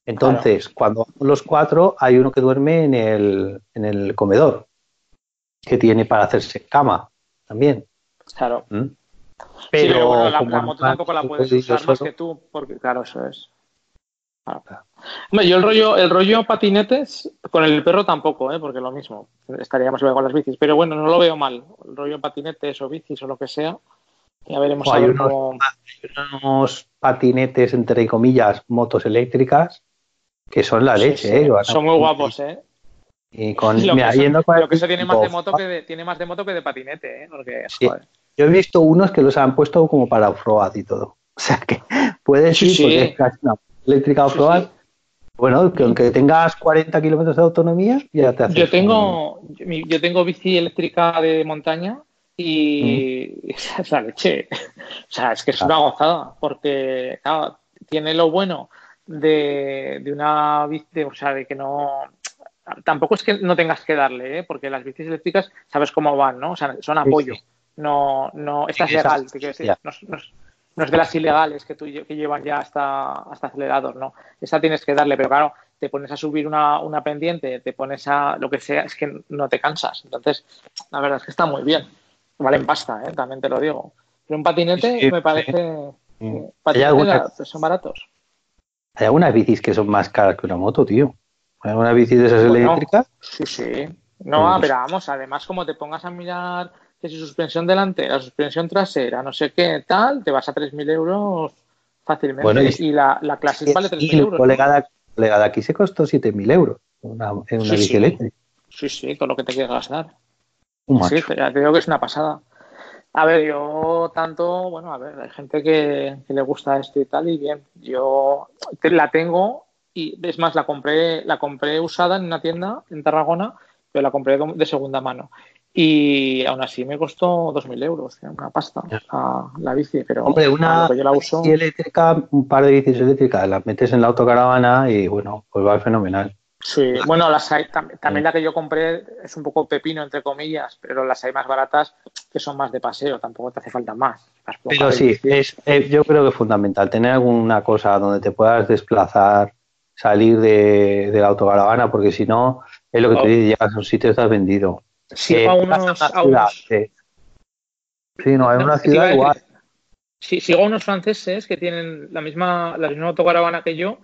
Entonces, cuando los cuatro, hay uno que duerme en el, en el comedor, que tiene para hacerse cama también. Claro. ¿Mm? Pero, la, moto tampoco la puedes usar más que tú, porque claro, eso es. yo el rollo, el rollo patinetes con el perro tampoco, ¿eh? porque lo mismo, estaríamos igual con las bicis, pero bueno, no lo veo mal, el rollo patinetes o bicis o lo que sea, ya veremos hay, unos, patinetes, entre comillas, motos eléctricas, que son la leche, ¿eh? Son muy guapos, ¿eh? Y con, lo, que eso, tiene más de moto que de, tiene más de moto que de patinete, ¿eh? Porque, Yo he visto unos que los han puesto como para off y todo. [LAUGHS] O sea que puedes ir porque es casi una eléctrica off-road. Bueno, que aunque tengas 40 kilómetros de autonomía, ya te hace. Yo tengo, yo tengo bici eléctrica de montaña y esa [LAUGHS] es la leche. [LAUGHS] O sea, es que es una gozada, porque tiene lo bueno de, de una bici, o sea, de que no. Tampoco es que no tengas que darle, ¿eh? porque las bicis eléctricas sabes cómo van, ¿no? O sea, son apoyo. No, no, esta es legal, te quiero decir. No, es de las ilegales que, tú, que llevan ya hasta, hasta acelerador, ¿no? Esta tienes que darle, pero claro, te pones a subir una, una pendiente, te pones a lo que sea, es que no te cansas. Entonces, la verdad es que está muy bien. Valen pasta, ¿eh? también te lo digo. Pero un patinete me parece... patinetes son baratos. Hay algunas bicis que son más caras que una moto, tío. Hay algunas bicis de esas eléctricas. Sí, sí. No, pues pero vamos, además como te pongas a mirar que si suspensión delantera, suspensión trasera, no sé qué, tal, te vas a 3.000 euros fácilmente. y, la, la Classic vale 3.000 euros. Colega, de, aquí se costó 7.000 euros una, en una bici eléctrica. Sí, sí, todo lo que te quieras gastar. Sí, te digo que es una pasada. A ver, yo tanto, bueno, a ver, hay gente que, le gusta esto y tal, y bien, yo la tengo y es más, la compré, la compré usada en una tienda en Tarragona, pero la compré de segunda mano. Y aún así me costó 2.000 euros, una pasta, la, bici. Pero Hombre, una yo la uso... bici eléctrica, un par de bicis eléctricas, las metes en la autocaravana y bueno, pues va fenomenal. Sí, bueno, las hay, también, la que yo compré es un poco pepino, entre comillas, pero las hay más baratas que son más de paseo, tampoco te hace falta más. Pero sí, es, eh, yo creo que es fundamental tener alguna cosa donde te puedas desplazar, salir de, la autocaravana, porque si no, es lo que te oh. dice, llegas a un sitio y estás vendido. Sí, a unos, sí. no, hay una ciudad igual. Sí, sigo a unos franceses que tienen la misma, la misma autocaravana que yo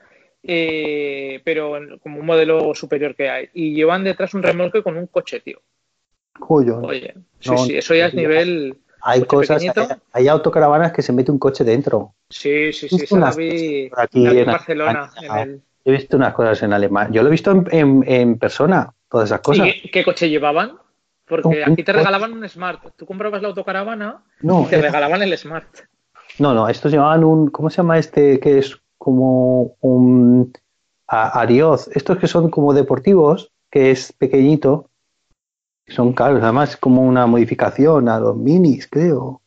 eh, pero como un modelo superior que hay. Y llevan detrás un remolque con un coche, tío. Oye, sí, sí, eso ya es nivel. Hay cosas, hay, autocaravanas que se mete un coche dentro. Sí, sí, sí, eso vi aquí en, Barcelona. He visto unas cosas en Alemania. Yo lo he visto en, en, persona, todas esas cosas. ¿Y qué, coche llevaban? Porque aquí te regalaban un Smart. Tú comprabas la autocaravana y te regalaban el Smart. No, no, estos llevaban un. ¿Cómo se llama este que es como un Arioz, estos que son como deportivos, que es pequeñito, son caros, además como una modificación a los minis, creo.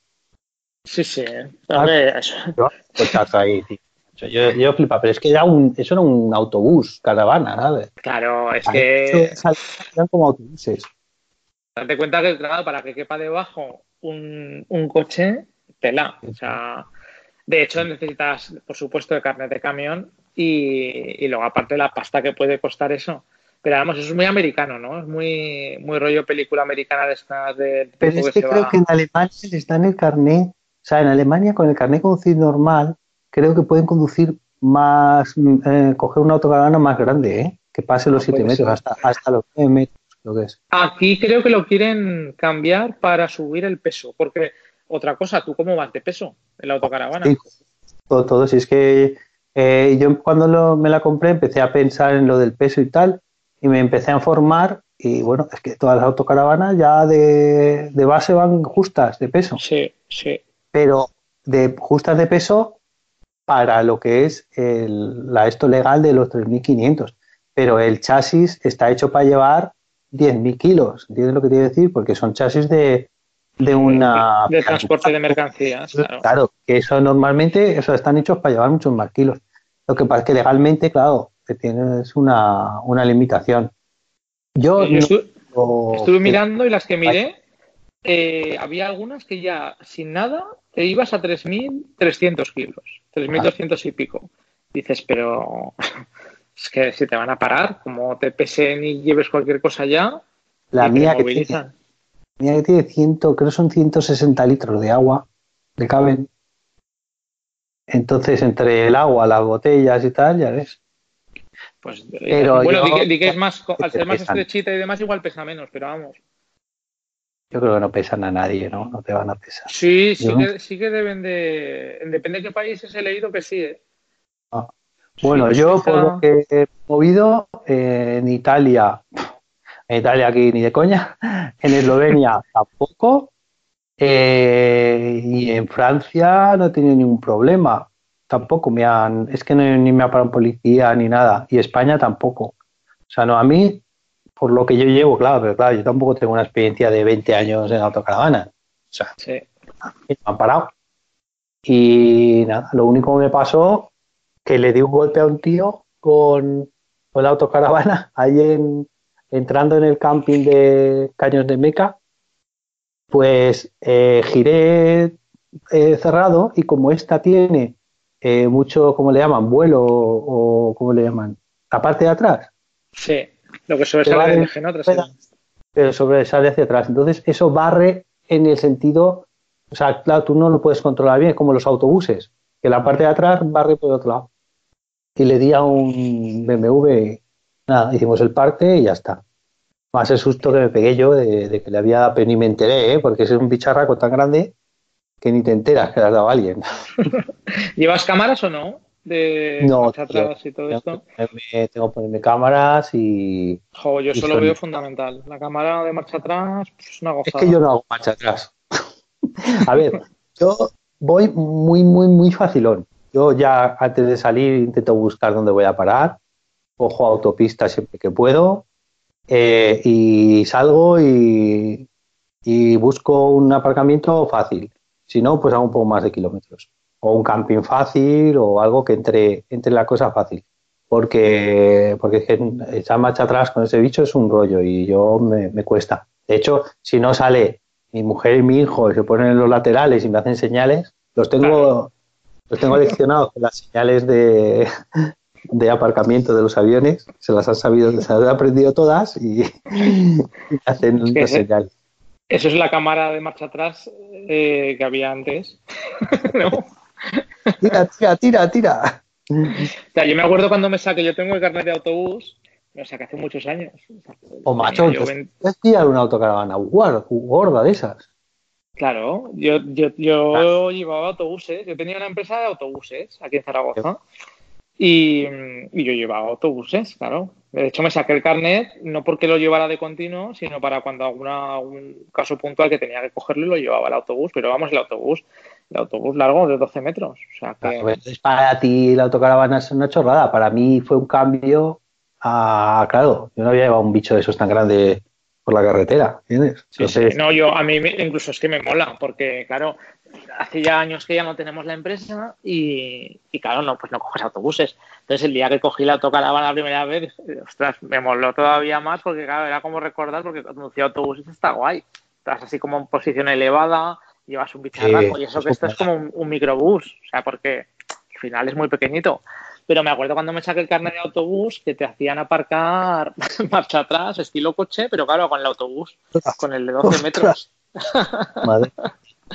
Sí, sí. A ver, eso. ahí, Yo, yo flipa, pero es que era un, eso era un autobús, caravana, ¿sabes? Claro, es que. Eran como autobuses. Date cuenta que, claro, para que quepa debajo un, un coche, tela. O sea, de hecho, necesitas, por supuesto, el carnet de camión y, luego aparte la pasta que puede costar eso. Pero vamos, eso es muy americano, ¿no? Es muy, muy rollo película americana de estas de... Pero es que, creo que en Alemania les dan el carnet, o sea, en Alemania con el carnet conducir normal, creo que pueden conducir más, eh, coger una autocaravana más grande, ¿eh? Que pase los 7 metros, hasta, hasta los 9 metros, lo que es. Aquí creo que lo quieren cambiar para subir el peso, porque otra cosa, ¿tú cómo vas de peso en la autocaravana? Sí, todo, todo. Si es que eh, yo cuando me la compré empecé a pensar en lo del peso y tal, y me empecé a informar y bueno, es que todas las autocaravanas ya de, base van justas de peso. Sí, sí. Pero de justas de peso para lo que es el, la esto legal de los 3.500. Pero el chasis está hecho para llevar 10.000 kilos. ¿Entiendes lo que quiero decir? Porque son chasis de, de una... De transporte de mercancías. Claro. que eso normalmente eso están hechos para llevar muchos más kilos. Lo que pasa es que legalmente, claro, que tienes una, una limitación. Yo estuve, mirando y las que miré, eh, había algunas que ya sin nada te ibas a 3.300 kilos, 3.200 y pico. Dices, pero [LAUGHS] es que si te van a parar, como te pesen y lleves cualquier cosa ya, la mía que, tiene, mía que tiene 100, creo que son 160 litros de agua, le caben. Entonces, entre el agua, las botellas y tal, ya ves. Pues, eh, pero bueno, di que, es más, al ser más estrechita y demás, igual pesa menos, pero vamos. Yo creo que no pesan a nadie, ¿no? No te van a pesar. Sí, sí, que, sí que deben de. Depende de qué países he leído que sí, ¿eh? Ah. Bueno, yo por lo que he movido eh, en Italia, en Italia aquí ni de coña, [LAUGHS] en Eslovenia tampoco, eh, y en Francia no he tenido ningún problema. Tampoco me han, es que ni me ha parado policía ni nada. Y España tampoco. O sea, no, a mí, por lo que yo llevo, claro, pero claro, yo tampoco tengo una experiencia de 20 años en autocaravana. O sea, sí. me han parado. Y nada, lo único que me pasó que le di un golpe a un tío con, con la autocaravana ahí en, entrando en el camping de Caños de Meca pues eh, giré eh, cerrado y como esta tiene eh, mucho, ¿cómo le llaman? Vuelo o, ¿cómo le llaman? La parte de atrás. Sí, lo que sobresale de eje, atrás. Pero sobresale hacia atrás. Entonces, eso barre en el sentido, o sea, claro, tú no lo puedes controlar bien, como los autobuses, que la parte de atrás barre por el otro lado. Y le di a un BMW, nada, hicimos el parte y ya está. Más el susto que me pegué yo de, que le había, pero ni me enteré, ¿eh? porque es un bicharraco tan grande que ni te enteras que le has dado a alguien. [LAUGHS] ¿Llevas cámaras o no? De no, atrás y todo esto. tengo que ponerme cámaras y. Jo, yo eso lo veo fundamental. La cámara de marcha atrás pues, es una gozada. Es que yo no hago marcha atrás. [LAUGHS] a ver, yo voy muy, muy, muy facilón. Yo ya antes de salir intento buscar dónde voy a parar, cojo autopista siempre que puedo, eh, y salgo y, busco un aparcamiento fácil. Si no, pues hago un poco más de kilómetros. O un camping fácil o algo que entre, entre la cosa fácil. Porque, porque echar marcha atrás con ese bicho es un rollo y yo me, cuesta. De hecho, si no sale mi mujer y mi hijo y se ponen en los laterales y me hacen señales, los tengo, los tengo leccionados con las señales de, de aparcamiento de los aviones, se las han sabido, se han aprendido todas y, hacen una [LAUGHS] señal. Eso es la cámara de marcha atrás eh, que había antes. [LAUGHS] Tira, tira, tira, tira. yo me acuerdo cuando me saqué, yo tengo el carnet de autobús, me saqué hace muchos años. O macho, yo una autocaravana gorda de esas. Claro, yo, yo, yo llevaba autobuses, yo tenía una empresa de autobuses aquí en Zaragoza. Y, yo llevaba autobuses, claro. De hecho, me saqué el carnet no porque lo llevara de continuo, sino para cuando alguna un caso puntual que tenía que cogerlo lo llevaba el autobús. Pero vamos, el autobús, el autobús largo de 12 metros. O sea pues, para ti la autocaravana es una chorrada. Para mí fue un cambio a, claro, yo no había llevado un bicho de esos tan grande por la carretera, ¿entiendes? Sí, sí. No, yo a mí incluso es que me mola, porque claro, hace ya años que ya no tenemos la empresa y, claro, no, pues no coges autobuses. Entonces el día que cogí la autocaravana la primera vez, ostras, me moló todavía más porque claro, era como recordar porque conducir autobuses está guay. Estás así como en posición elevada, llevas un bicharraco y eso que esto es como un, microbús, o sea, porque al final es muy pequeñito. Pero me acuerdo cuando me saqué el carnet de autobús que te hacían aparcar [LAUGHS] marcha atrás, estilo coche, pero claro, con el autobús, con el de 12 metros. [LAUGHS] Madre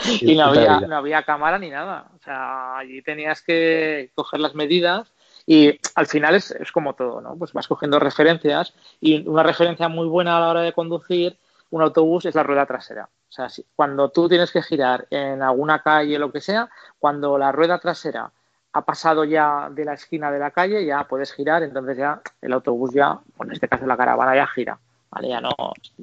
[LAUGHS] y no había, no había cámara ni nada. O sea, allí tenías que coger las medidas y al final es, es, como todo, ¿no? Pues vas cogiendo referencias y una referencia muy buena a la hora de conducir un autobús es la rueda trasera. O sea, si, cuando tú tienes que girar en alguna calle o lo que sea, cuando la rueda trasera ha pasado ya de la esquina de la calle, ya puedes girar, entonces ya el autobús ya, en este caso la caravana ya gira, ¿vale? Ya no,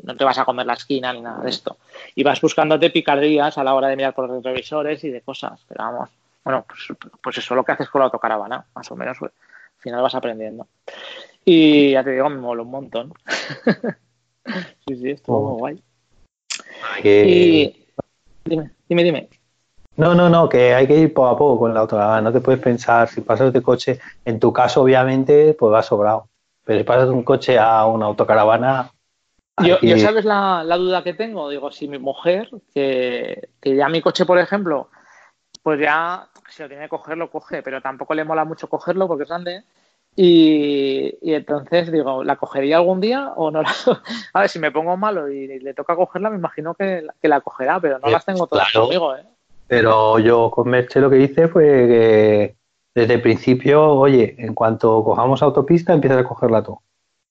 no te vas a comer la esquina ni nada de esto. Y vas buscándote picardías a la hora de mirar por los retrovisores y de cosas, pero vamos, bueno, pues, pues eso es lo que haces con la autocaravana, más o menos, pues, al final vas aprendiendo. Y ya te digo, me mola un montón. [LAUGHS] sí, sí, estuvo muy guay. Y dime, dime, dime. No, no, no, que hay que ir poco a poco con la autocaravana. No te puedes pensar, si pasas de coche, en tu caso, obviamente, pues va sobrado. Pero si pasas de un coche a una autocaravana. Yo, yo, sabes la, la, duda que tengo. Digo, si mi mujer, que, que ya mi coche, por ejemplo, pues ya si lo tiene que coger, lo coge, pero tampoco le mola mucho cogerlo porque es grande. Y, y, entonces digo, ¿la cogería algún día o no la? [LAUGHS] A ver, si me pongo malo y le toca cogerla, me imagino que, que la cogerá, pero no las tengo todas claro. conmigo, ¿eh? Pero yo con Merche lo que hice fue que desde el principio, oye, en cuanto cojamos autopista, empiezas a cogerla tú.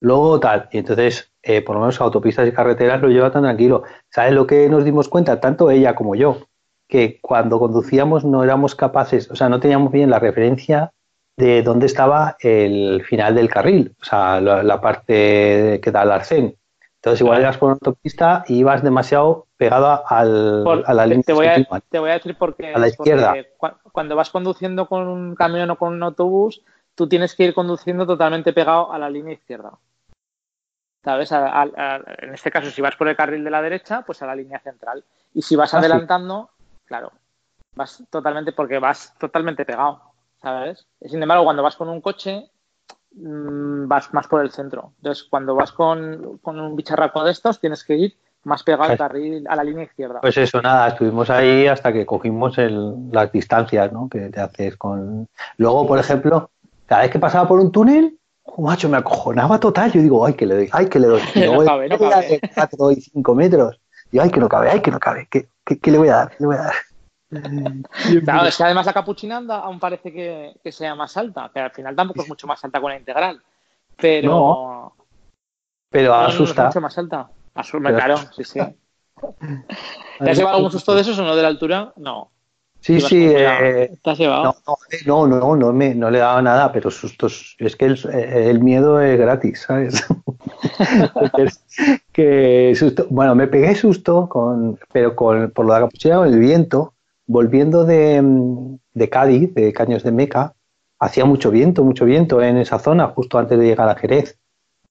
Luego tal, y entonces, eh, por lo menos autopistas y carreteras lo lleva tan tranquilo. ¿Sabes lo que nos dimos cuenta? Tanto ella como yo, que cuando conducíamos no éramos capaces, o sea, no teníamos bien la referencia de dónde estaba el final del carril, o sea, la, la parte que da al arcén. Entonces, igual ibas por una autopista y ibas demasiado pegado al, por, a la línea. Te voy a, te voy a decir por qué. A la izquierda. Cuando vas conduciendo con un camión o con un autobús, tú tienes que ir conduciendo totalmente pegado a la línea izquierda. ¿Sabes? A, a, en este caso, si vas por el carril de la derecha, pues a la línea central. Y si vas ah, adelantando, sí. claro, vas totalmente, porque vas totalmente pegado, ¿sabes? Sin embargo, cuando vas con un coche, mmm, vas más por el centro. Entonces, cuando vas con, con, un bicharraco de estos, tienes que ir más pegado al carril, a la línea izquierda. Pues eso, nada, estuvimos ahí hasta que cogimos el, las distancias, ¿no? Que te haces con... Luego, por ejemplo, cada vez que pasaba por un túnel, oh, macho, me acojonaba total. Yo digo, ay, que le doy, ay, que le doy. [LAUGHS] Y luego no cabe, no cabe. 4 y 5 metros. Y ay, que no cabe, ay, que no cabe. ¿Qué, qué, qué le voy a dar? ¿Qué le voy a dar? Claro, es que además la capuchinanda aún parece que, que, sea más alta, pero al final tampoco es mucho más alta con la integral. Pero. No, pero asusta. No, es mucho más alta. Asusta, claro, sí, sí. [LAUGHS] ¿Te has llevado algún susto de esos o no de la altura? No. Sí, sí. Eh, ¿Te has llevado? No, no, no, no, me, no le daba nada, pero sustos. Es que el, el miedo es gratis, ¿sabes? [LAUGHS] que susto. Bueno, me pegué susto, con, pero con, por lo de la capuchina con el viento volviendo de, de, Cádiz, de Caños de Meca, hacía mucho viento, mucho viento en esa zona, justo antes de llegar a Jerez.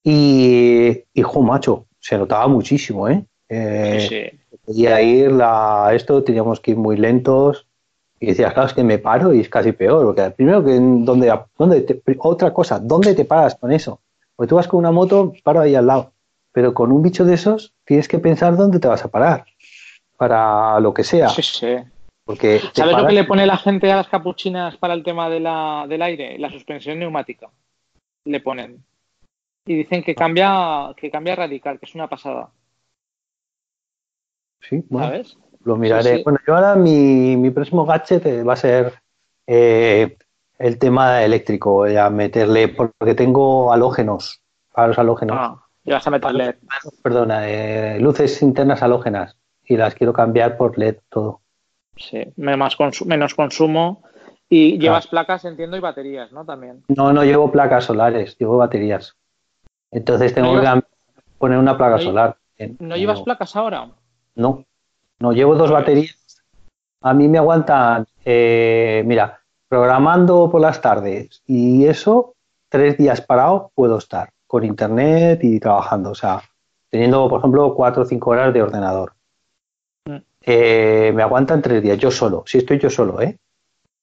Y, hijo macho, se notaba muchísimo, ¿eh? eh sí, sí. Podía ir la, esto, teníamos que ir muy lentos. Y decías, claro, es que me paro y es casi peor. Porque primero que donde, donde te, otra cosa, ¿dónde te paras con eso? Porque tú vas con una moto, paro ahí al lado. Pero con un bicho de esos, tienes que pensar dónde te vas a parar. Para lo que sea. Sí, sí. Porque ¿Sabes lo que le pone la gente a las capuchinas para el tema de la, del aire? La suspensión neumática. Le ponen. Y dicen que cambia, que cambia radical, que es una pasada. Sí, bueno, ¿sabes? Lo miraré. Sí, sí. Bueno, yo ahora mi, mi, próximo gadget va a ser eh, el tema eléctrico, ya meterle, porque tengo halógenos, para los halógenos. Ah, ya vas a meterle. Perdona, eh, luces internas halógenas y las quiero cambiar por LED todo. Sí, menos, consumo, menos consumo. Y llevas claro. placas, entiendo, y baterías, ¿no? También. No, no llevo placas solares, llevo baterías. Entonces tengo ¿No llevas... que poner una placa ¿No, solar. ¿No llevas no. placas ahora? No, no llevo dos baterías. A mí me aguantan, eh, mira, programando por las tardes y eso, tres días parado puedo estar con internet y trabajando. O sea, teniendo, por ejemplo, cuatro o cinco horas de ordenador eh, me aguantan tres días, yo solo, si estoy yo solo, ¿eh?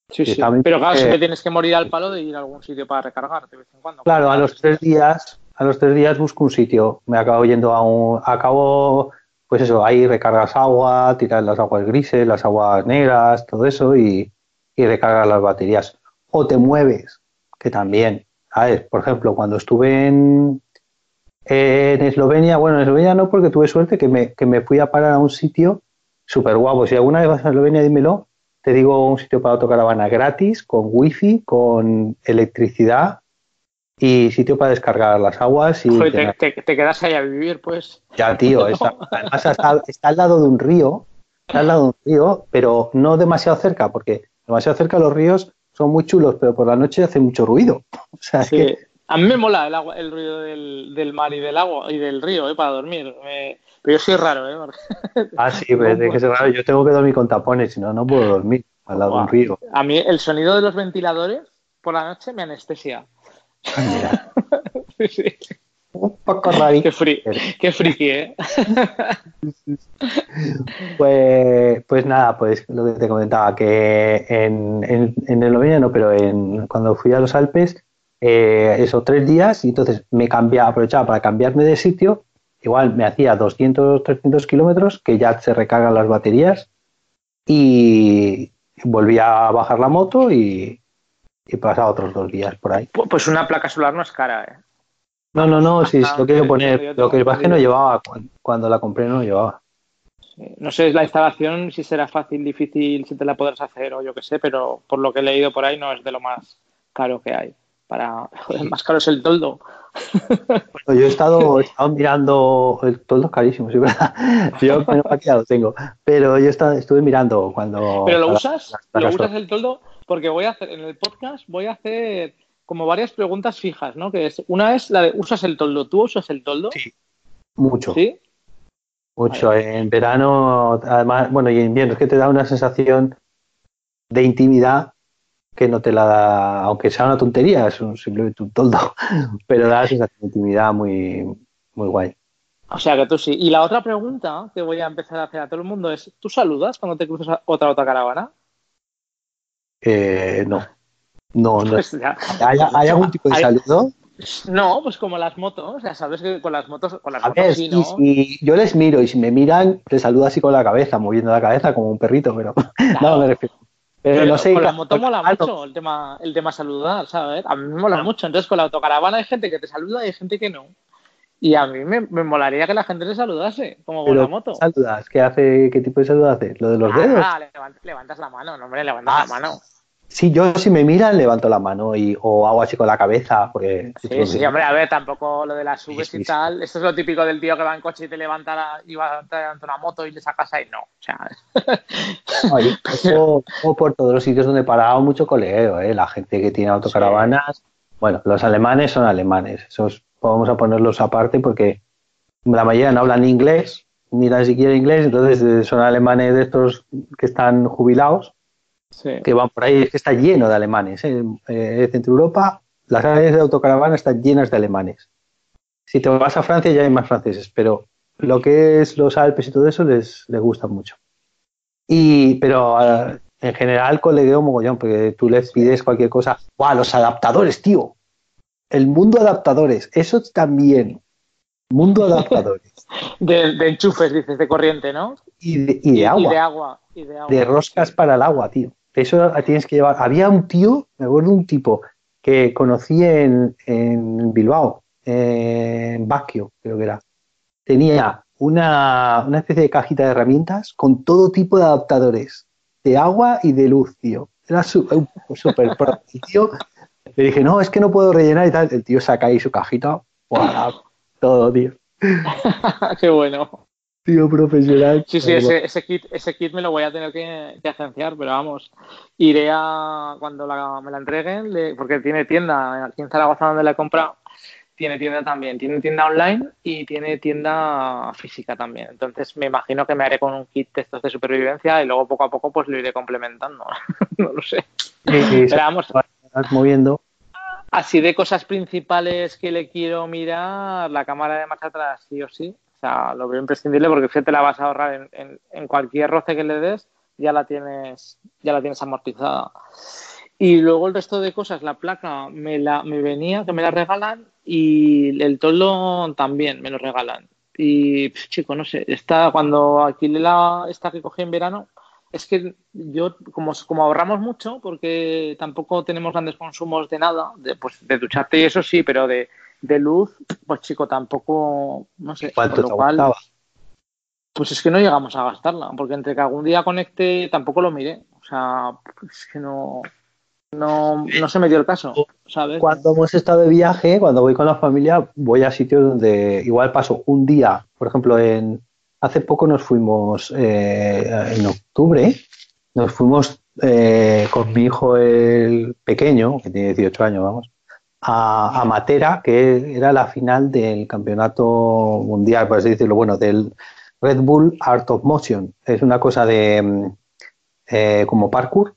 Sí, sí. Pero claro, eh, siempre tienes que morir al palo de ir a algún sitio para recargar de vez en cuando. Claro, a los tres días, a los tres días busco un sitio. Me acabo yendo a un, acabo, pues eso, ahí recargas agua, tiras las aguas grises, las aguas negras, todo eso y, y recargas las baterías. O te mueves, que también. Ver, por ejemplo, cuando estuve en, en Eslovenia, bueno, en Eslovenia no, porque tuve suerte que me, que me fui a parar a un sitio súper guapo. Si alguna vez vas a Eslovenia, dímelo. Te digo un sitio para autocaravana gratis, con wifi, con electricidad y sitio para descargar las aguas. Y te, te, te, quedas ahí a vivir, pues. Ya, tío. [LAUGHS] Está, además está, está, al lado de un río, está al lado de un río, pero no demasiado cerca, porque demasiado cerca los ríos son muy chulos, pero por la noche hace mucho ruido. [LAUGHS] O sea, es que A mí me mola el, agua, el ruido del, del mar y del agua y del río, ¿eh? Para dormir. Pero yo soy raro, ¿eh? Porque- [LAUGHS] Ah, sí, pero tiene que ser raro. Yo tengo que dormir con tapones, si no, no puedo dormir al lado de un río. A mí el sonido de los ventiladores por la noche me anestesia. Mira, [LAUGHS] Sí, sí. un poco raro. Qué, fri qué friki, ¿eh? [LAUGHS] Pues, pues nada, pues lo que te comentaba, que en, en, en Eslovenia no, pero en, cuando fui a los Alpes, eh, eso, tres días, y entonces me cambiaba, aprovechaba para cambiarme de sitio, igual me hacía 200, 300 kilómetros, que ya se recargan las baterías, y volvía a bajar la moto y, y pasaba otros dos días por ahí. Pu- Pues una placa solar no es cara, ¿eh? No, no, no, sí, lo quiero poner, lo que pasa es que no llevaba, cuando, cuando la compré no llevaba. Sí. No sé la instalación, si será fácil, difícil, si te la podrás hacer o yo qué sé, pero por lo que he leído por ahí no es de lo más caro que hay. Para, joder, más caro es el toldo. Bueno, yo he estado, he estado mirando, el toldo es carísimo, sí, ¿verdad? [LAUGHS] Yo mal que ya lo tengo, pero yo estado- estuve mirando cuando... ¿Pero lo usas? las ¿Lo usas el toldo? Porque voy a hacer, en el podcast voy a hacer como varias preguntas fijas, ¿no? Que es, una es la de, ¿usas el toldo? ¿Tú usas el toldo? Sí. Mucho, ¿Sí? mucho. En verano, además, bueno, y en invierno, es que te da una sensación de intimidad que no te la da, aunque sea una tontería, es un, simplemente un toldo, [LAUGHS] pero da de intimidad muy, muy guay. O sea que tú sí. Y la otra pregunta que voy a empezar a hacer a todo el mundo es, ¿tú saludas cuando te cruzas a otra autocaravana? Eh, no, no, no. Pues. ¿Hay, hay algún tipo de Hay- saludo? No, pues como las motos, ya sabes que con las motos, con las A motos ver, sí, ¿no? sí, yo les miro y si me miran, les saludo así con la cabeza, moviendo la cabeza como un perrito, pero [LAUGHS] Claro. no me refiero. Pero, Pero no sé. con la moto mola ah, mucho el tema, el tema saludar, ¿sabes? A mí me mola Ah. mucho. Entonces, con la autocaravana hay gente que te saluda y hay gente que no. Y a mí me, me molaría que la gente te saludase, como con la moto. saludas, ¿qué hace? ¿Qué tipo de saludo haces? ¿Lo de los dedos? Ah, levant- levantas la mano, no, hombre, levantas Ah, la mano. Sí, yo si me miran levanto la mano y, o hago así con la cabeza, porque Sí, sí, hombre, a ver, tampoco lo de las subes y tal. Esto es lo típico del tío que va en coche y te levanta, la, y va, te levanta una moto y le sacas ahí. No, o sea, Oye, eso- o por todos los sitios donde he parado mucho colegio, ¿eh? La gente que tiene autocaravanas. Bueno, los alemanes son alemanes. Esos vamos a ponerlos aparte porque la mayoría no hablan inglés, ni tan siquiera inglés, entonces eh, son alemanes de estos que están jubilados, sí. que van por ahí, es que está lleno de alemanes. ¿eh? Eh, Centro Europa, las áreas de autocaravana están llenas de alemanes. Si te vas a Francia ya hay más franceses, pero lo que es los Alpes y todo eso les, les gusta mucho. Y, pero eh, en general colegueo mogollón, porque tú les pides cualquier cosa. ¡Guau! Los adaptadores, tío. El mundo adaptadores, eso también. Mundo adaptadores. [LAUGHS] De, de enchufes, dices, de corriente, ¿no? Y de, y de agua. Y de agua. Y de, agua. de roscas para el agua, tío. Eso tienes que llevar. Había un tío, me acuerdo un tipo que conocí en, en Bilbao, en Baquio, creo que era. Tenía una, una especie de cajita de herramientas con todo tipo de adaptadores de agua y de luz, tío. Era súper pro. Tío, le dije, no, es que no puedo rellenar y tal. El tío saca ahí su cajita, ¡guau! todo, tío. [LAUGHS] Qué bueno. Tío profesional. Sí, sí, ese, ese, kit, ese kit me lo voy a tener que, que agenciar, pero vamos, iré a cuando la, me la entreguen, le- porque tiene tienda aquí en Zaragoza donde la he comprado, tiene tienda también, tiene tienda online y tiene tienda física también. Entonces me imagino que me haré con un kit de estos de supervivencia y luego poco a poco pues lo iré complementando. [LAUGHS] no lo sé. Sí, sí, Pero vamos, vas moviendo. así de cosas principales que le quiero mirar, la cámara de marcha atrás sí o sí. O sea, lo veo imprescindible porque si te la vas a ahorrar en, en, en cualquier roce que le des, ya la tienes, ya la tienes amortizada. Y luego el resto de cosas, la placa me la me venía, que me la regalan, y el toldo también me lo regalan. Y pf, chico, no sé, esta, cuando alquilé la, esta que cogí en verano, es que yo, como, como ahorramos mucho, porque tampoco tenemos grandes consumos de nada, de, pues de ducharte y eso sí, pero de, de luz, pues chico, tampoco, no sé, ¿Cuánto te lo cual, pues es que no llegamos a gastarla, porque entre que algún día conecte, tampoco lo miré, o sea, es que no, no, no se me dio el caso, ¿sabes? Cuando hemos estado de viaje, cuando voy con la familia, voy a sitios donde igual paso un día, por ejemplo, en hace poco nos fuimos eh, en octubre, nos fuimos eh, con mi hijo el pequeño, que tiene 18 años, vamos, a, Matera, que era la final del campeonato mundial, por así decirlo, bueno, del Red Bull Art of Motion. Es una cosa de mm, eh, como parkour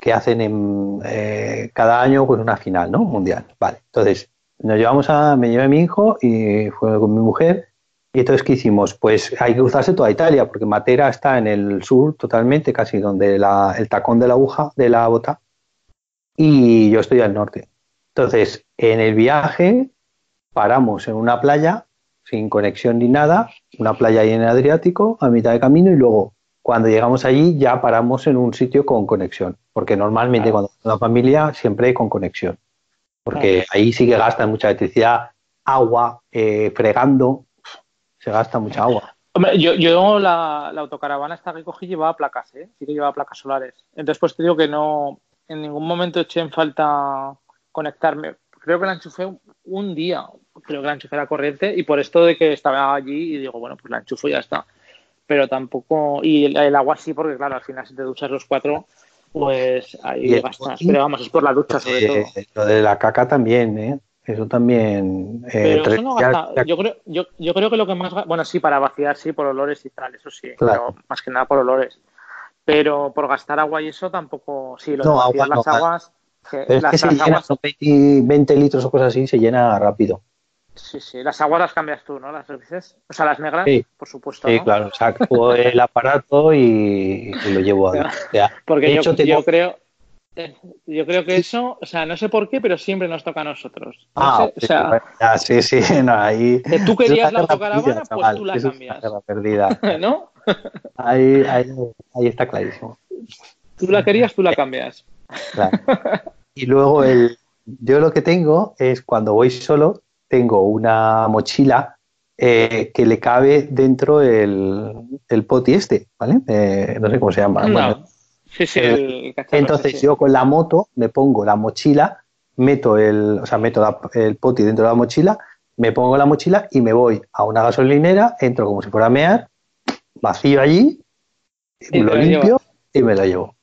que hacen en, eh, cada año pues una final, ¿no? Mundial. Vale. Entonces, nos llevamos a, me llevé a mi hijo y fue con mi mujer. Y entonces, ¿qué hicimos? Pues hay que cruzarse toda Italia, porque Matera está en el sur totalmente, casi donde el tacón de la aguja de la bota, y yo estoy al norte. Entonces, en el viaje paramos en una playa sin conexión ni nada, una playa ahí en el Adriático, a mitad de camino, y luego cuando llegamos allí ya paramos en un sitio con conexión, porque normalmente cuando cuando la familia siempre hay con conexión, porque ahí sí que gastan mucha electricidad, agua, eh, fregando, se gasta mucha agua. Hombre, yo, yo la, autocaravana esta que cogí llevaba placas, ¿eh? sí que llevaba placas solares. Entonces, pues te digo que no, en ningún momento eché en falta conectarme. Creo que la enchufé un día, creo que la enchufé la corriente y por esto de que estaba allí y digo, bueno, pues la enchufo y ya está. Pero tampoco, y el, agua sí, porque claro, al final si te duchas los cuatro, pues ahí gastas. Pero vamos, es por la ducha sobre todo. Lo de la caca también, ¿eh? Eso también. Eh, pero eso no gasta. Yo creo, yo, yo creo que lo que más. Bueno, sí, para vaciar, sí, por olores y tal, eso sí. Pero más que nada por olores. Pero por gastar agua y eso tampoco. Sí, lo de vaciar las aguas es que se llena, 20, litros o cosas así, se llena rápido. Sí, sí, las aguas las cambias tú, ¿no? Las veces. O sea, las negras, por supuesto. Sí, claro, saco el aparato y, lo llevo a. [LAUGHS] Porque yo, yo creo. Eh, yo creo que eso, o sea, no sé por qué, pero siempre nos toca a nosotros. ah, o sea, sí, sí, [LAUGHS] no, ahí. tú querías la autocaravana, pues tú la cambias. La perdida. [LAUGHS] ¿No? ahí, ahí, ahí está clarísimo. Tú la querías, tú la cambias. Claro. Y luego el, yo lo que tengo es cuando voy solo, tengo una mochila eh, que le cabe dentro el, el poti este, ¿vale? Eh, no sé cómo se llama. sí, sí, eh, entonces yo con la moto me pongo la mochila, meto el, o sea, meto el poti dentro de la mochila, me pongo la mochila y me voy a una gasolinera, entro como si fuera a mear, vacío allí, lo limpio y me lo llevo.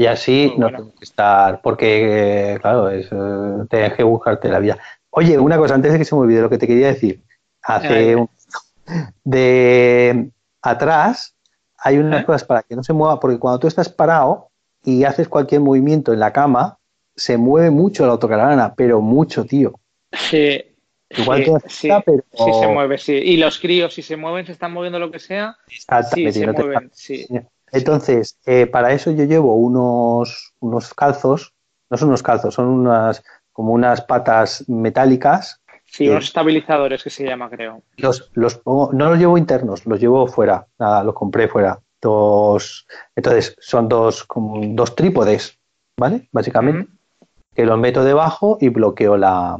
Y así no tengo que estar, porque, claro, es, eh, tienes que buscarte la vida. Oye, una cosa, antes de que se me olvide lo que te quería decir. Hace un, de atrás hay unas cosas para que no se mueva, porque cuando tú estás parado y haces cualquier movimiento en la cama, se mueve mucho la autocaravana, pero mucho, tío. Sí. Igual que sí, pero... sí se mueve, sí. Y los críos, si se mueven, se están moviendo lo que sea, sí, se mueven, sí. Entonces, eh, para eso yo llevo unos, unos calzos, no son unos calzos, son unas como unas patas metálicas. Sí, unos estabilizadores que se llama, creo. Los, los no los llevo internos, los llevo fuera, nada, los compré fuera. Dos, entonces, son dos, como dos trípodes, ¿vale? Básicamente, que los meto debajo y bloqueo la,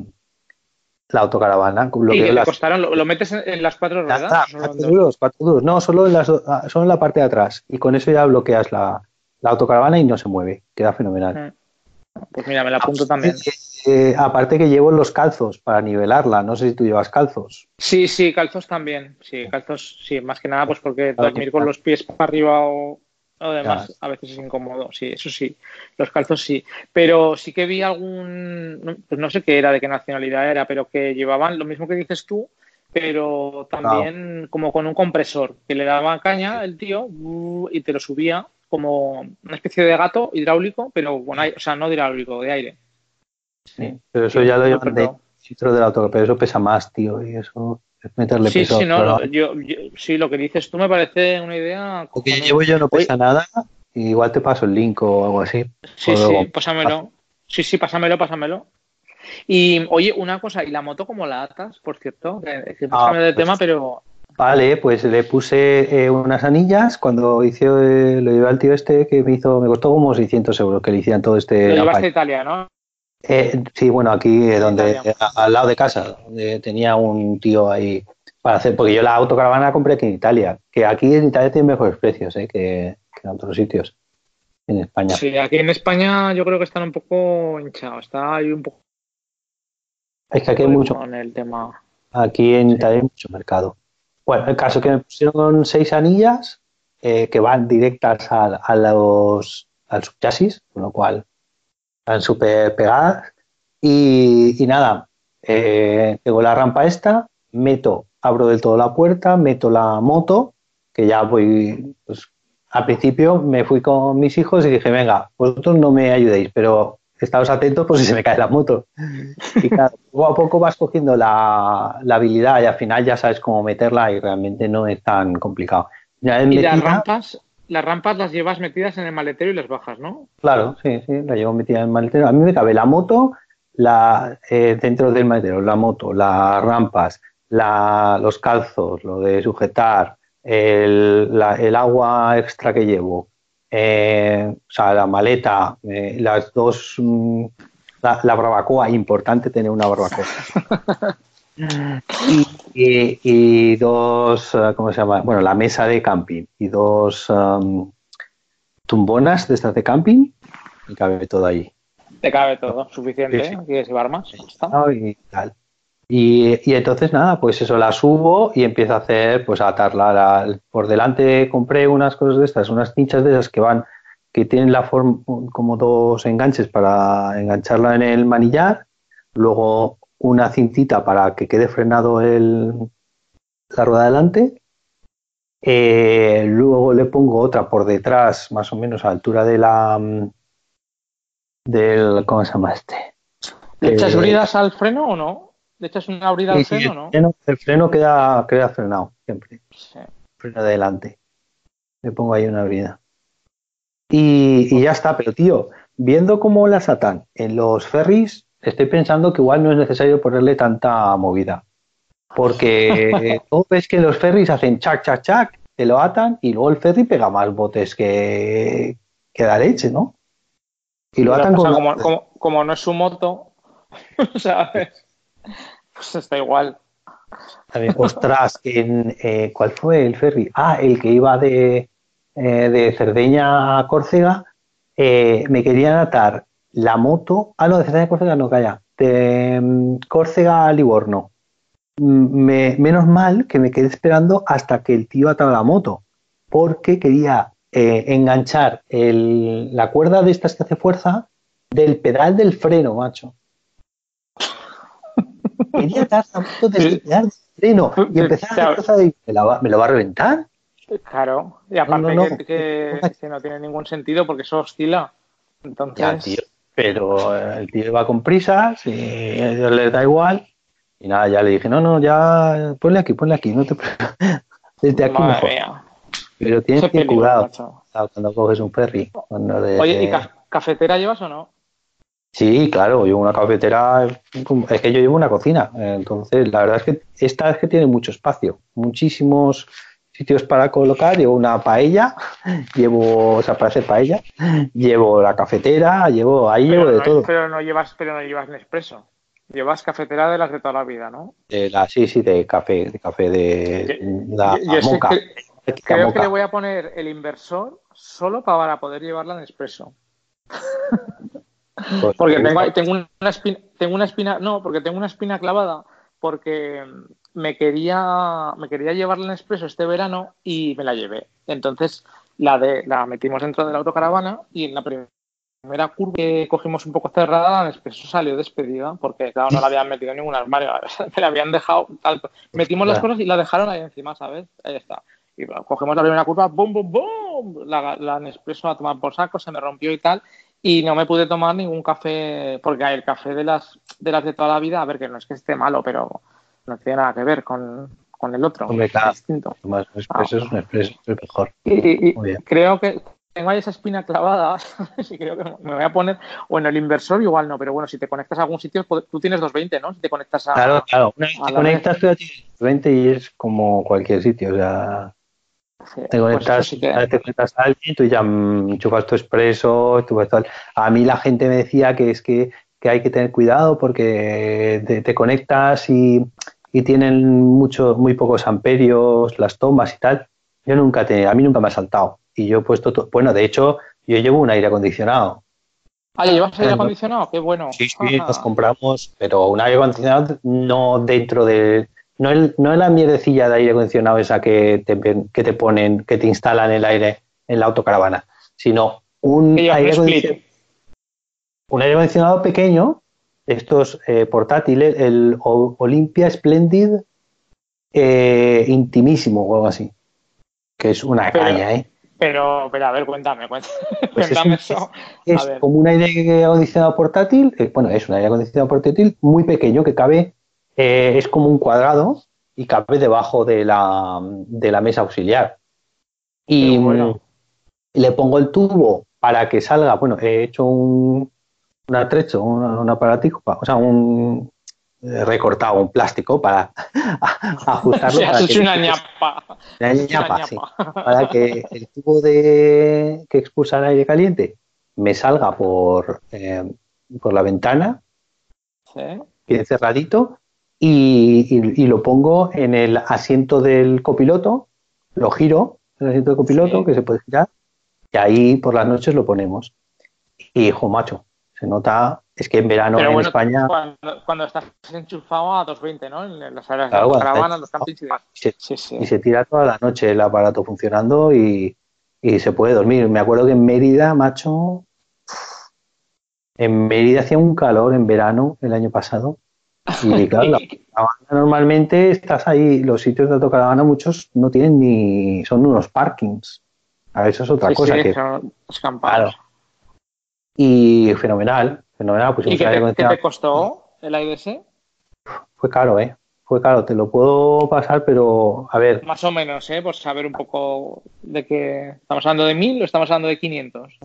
la autocaravana. ¿Y le costaron? ¿Lo, metes en, las cuatro ruedas? cuatro duros, cuatro duros. No, solo en, las, ah, solo en la parte de atrás. Y con eso ya bloqueas la, autocaravana y no se mueve. Queda fenomenal. Mm. Pues mira, me la apunto también. Eh, aparte que llevo los calzos para nivelarla. No sé si tú llevas calzos. Sí, sí, calzos también. Sí, calzos, sí, más que nada pues porque dormir con los pies para arriba o Además, a veces es incómodo, sí, eso sí. Los calzos sí. Pero sí que vi algún, pues no sé qué era, de qué nacionalidad era, pero que llevaban lo mismo que dices tú, pero también como con un compresor, que le daba caña el tío y te lo subía como una especie de gato hidráulico, pero aire, o sea, no hidráulico, de aire. Sí, pero eso ya lo llevan dentro del auto, pero eso pesa más, tío, y eso meterle sí, Sí, no, lo, yo, sí, lo que dices tú me parece una idea. Lo que llevo yo no pesa nada, igual te paso el link o algo así. Sí, sí, pásamelo. Sí, sí, pásamelo, pásamelo. Y oye, una cosa, ¿y la moto cómo la atas, por cierto? Que, ah, de pues tema, pero. Vale, pues le puse eh, unas anillas cuando hice, eh, lo llevé al tío este que me hizo, me costó como 600 euros que le hicieran todo este. Lo llevaste a Italia, ¿no? Eh, sí, bueno, aquí donde al lado de casa, donde tenía un tío ahí para hacer, porque yo la autocaravana la compré aquí en Italia, que aquí en Italia tiene mejores precios eh, que, en otros sitios, en España. Sí, aquí en España yo creo que están un poco hinchados, está ahí un poco... Es que aquí hay mucho... Con el tema... Aquí en Italia hay mucho mercado. Bueno, el caso que me pusieron seis anillas eh, que van directas a, los al subchasis, con lo cual están súper pegadas. Y, nada, eh, tengo la rampa esta, meto, abro del todo la puerta, meto la moto, que ya voy, pues al principio me fui con mis hijos y dije, venga, vosotros no me ayudéis, pero estaos atentos por si se me cae la moto. Y claro, [LAUGHS] poco a poco vas cogiendo la, habilidad y al final ya sabes cómo meterla y realmente no es tan complicado. y las rampas, las rampas las llevas metidas en el maletero y las bajas, ¿no? Claro, sí, sí, las llevo metidas en el maletero. A mí me cabe la moto, la, eh, dentro del maletero, la moto, las rampas, la, los calzos, lo de sujetar, el, el agua extra que llevo, eh, o sea, la maleta, eh, las dos, mm, la, la, barbacoa, importante tener una barbacoa. [LAUGHS] y, dos, eh, ¿cómo se llama? Bueno, la mesa de camping y dos um, tumbonas de estas de camping y cabe todo ahí. Te cabe todo, suficiente, ¿quieres llevar más? y tal. Y, entonces nada, pues eso la subo y empiezo a hacer, pues a atarla. por delante compré unas cosas de estas, unas cinchas de esas que van, que tienen la forma como dos enganches para engancharla en el manillar, luego una cintita para que quede frenado el, la rueda delante, eh, luego le pongo otra por detrás, más o menos a altura de la del ¿cómo se llama este? ¿Le echas bridas al freno o no? ¿Le echas una abrida al freno, no? El freno, queda, queda frenado siempre. Freno adelante. Le pongo ahí una abrida. Y, ya está, pero tío, viendo cómo las atan en los ferries, estoy pensando que igual no es necesario ponerle tanta movida. Porque [LAUGHS] tú ves que los ferries hacen chac, chac, chac, te lo atan y luego el ferry pega más botes que, que da leche, ¿no? Y lo atan como, como, como, no es su moto, [LAUGHS] ¿sabes? Pues está igual. ostras, eh, ¿cuál fue el ferry? Ah, el que iba de, eh, de Cerdeña a Córcega. Eh, me querían atar la moto. Ah, no, de Córcega no, calla. De mm, Córcega a Livorno. Mm, menos mal que me quedé esperando hasta que el tío atara la moto, porque quería enganchar la cuerda de estas que hace fuerza del pedal del freno, macho. [LAUGHS] Quería dar la moto de freno y empezar a cosa de, ¿me, va, ¿me lo va a reventar? Claro, y aparte Que, no tiene ningún sentido porque eso oscila. Entonces... pero el tío va con prisas y a ellos les da igual. Y nada, ya le dije, no, no, ya ponle aquí, ponle aquí, no te [LAUGHS] Desde aquí mejor. Pero tienes que cuidado cuando coges un ferry. Oye, ¿y cafetera llevas o no? Sí, claro, llevo una cafetera, es que yo llevo una cocina, entonces la verdad es que esta es que tiene mucho espacio, muchísimos sitios para colocar, llevo una paella, llevo, o sea, para hacer paella, llevo la cafetera, llevo, ahí llevo de todo. Pero no llevas, pero no llevas Nespresso, llevas cafetera de las de toda la vida, ¿no? De la, sí, sí, de café, de café de la moca. creo que le voy a poner el inversor solo para poder llevarla en Nespresso. Pues porque tengo, una espina, tengo una espina, no, porque tengo una espina clavada, porque me quería, me quería llevar en expreso este verano y me la llevé. Entonces la de, la metimos dentro de la autocaravana y en la primera curva que cogimos un poco cerrada, la expreso salió despedida, porque claro, no la habían metido en ningún armario, [LAUGHS] me la habían dejado, metimos las cosas y la dejaron ahí encima, ¿sabes? Ahí está. Y cogemos la primera curva, ¡bum, bum, bum! La, la Nespresso a tomar por saco, se me rompió y tal y no me pude tomar ningún café, porque el café de las, de las de toda la vida, a ver, que no es que esté malo, pero no tiene nada que ver con, el otro. Hombre, claro, distinto. Más expreso es un expreso, es mejor. Y, creo que tengo ahí esa espina clavada [LAUGHS] y creo que me voy a poner, o en el inversor igual no, pero bueno, si te conectas a algún sitio, tú tienes 220, ¿no? Si te conectas a... Claro, claro, te conectas, tú 220 y es como cualquier sitio, o sea te conectas, pues a alguien, tú ya mm, chupas tu expreso, A mí la gente me decía que es que, hay que tener cuidado porque te, conectas y, tienen mucho, muy pocos amperios las tomas y tal. Yo nunca te, a mí nunca me ha saltado. Y yo he puesto, todo, bueno, de hecho, yo llevo un aire acondicionado. Ah, ¿llevas aire acondicionado? Qué bueno. Sí, sí, nos compramos, pero un aire acondicionado no dentro de, no, es la mierdecilla de aire acondicionado esa que te, que te ponen, que te instalan el aire en la autocaravana, sino un Que aire, acondicionado, un aire acondicionado pequeño, estos eh, portátiles, el Olympia Splendid eh, Intimísimo o algo así, que es una Pero- caña, ¿eh? Pero, pero a ver, cuéntame, cuéntame, [LAUGHS] Pues es cuéntame un- eso. Es como un aire acondicionado portátil, eh, bueno, es un aire acondicionado portátil muy pequeño que cabe, es como un cuadrado y cabe debajo de la, de la mesa auxiliar. Y bueno. le pongo el tubo para que salga, bueno, he hecho un, un atrecho, un, un aparatico, pa- o sea, un eh, recortado, un plástico para [LAUGHS] ajustarlo. [LAUGHS] Para has que- una [LAUGHS] ñapa. una hecho una ñapa, sí ñapa. para que el tubo de que expulsa el aire caliente me salga por, eh, por la ventana, Sí. quede cerradito, y, y- y lo pongo en el asiento del copiloto, lo giro, el asiento del copiloto, Sí. que se puede girar, y ahí por las noches lo ponemos. Y, hijo, macho, se nota, es que en verano Pero en bueno, España cuando, cuando estás enchufado a 220, ¿no? En las áreas Claro, de estás los campings y se, Sí, sí. y se tira toda la noche el aparato funcionando y, y se puede dormir. Me acuerdo que en Mérida, macho, en Mérida hacía un calor en verano el año pasado. Y [LAUGHS] claro, la normalmente estás ahí, los sitios de autocaravana muchos no tienen ni, son unos parkings. A eso es otra Sí, cosa. sí, que, escampados. claro. Y fenomenal, fenomenal. Pues ¿Y qué te, qué acondicionado. te costó el AIDS? Fue caro, ¿eh? Fue caro, te lo puedo pasar, pero a ver, Más o menos, ¿eh? Por saber un poco de qué. ¿Estamos hablando de 1000 o estamos hablando de 500?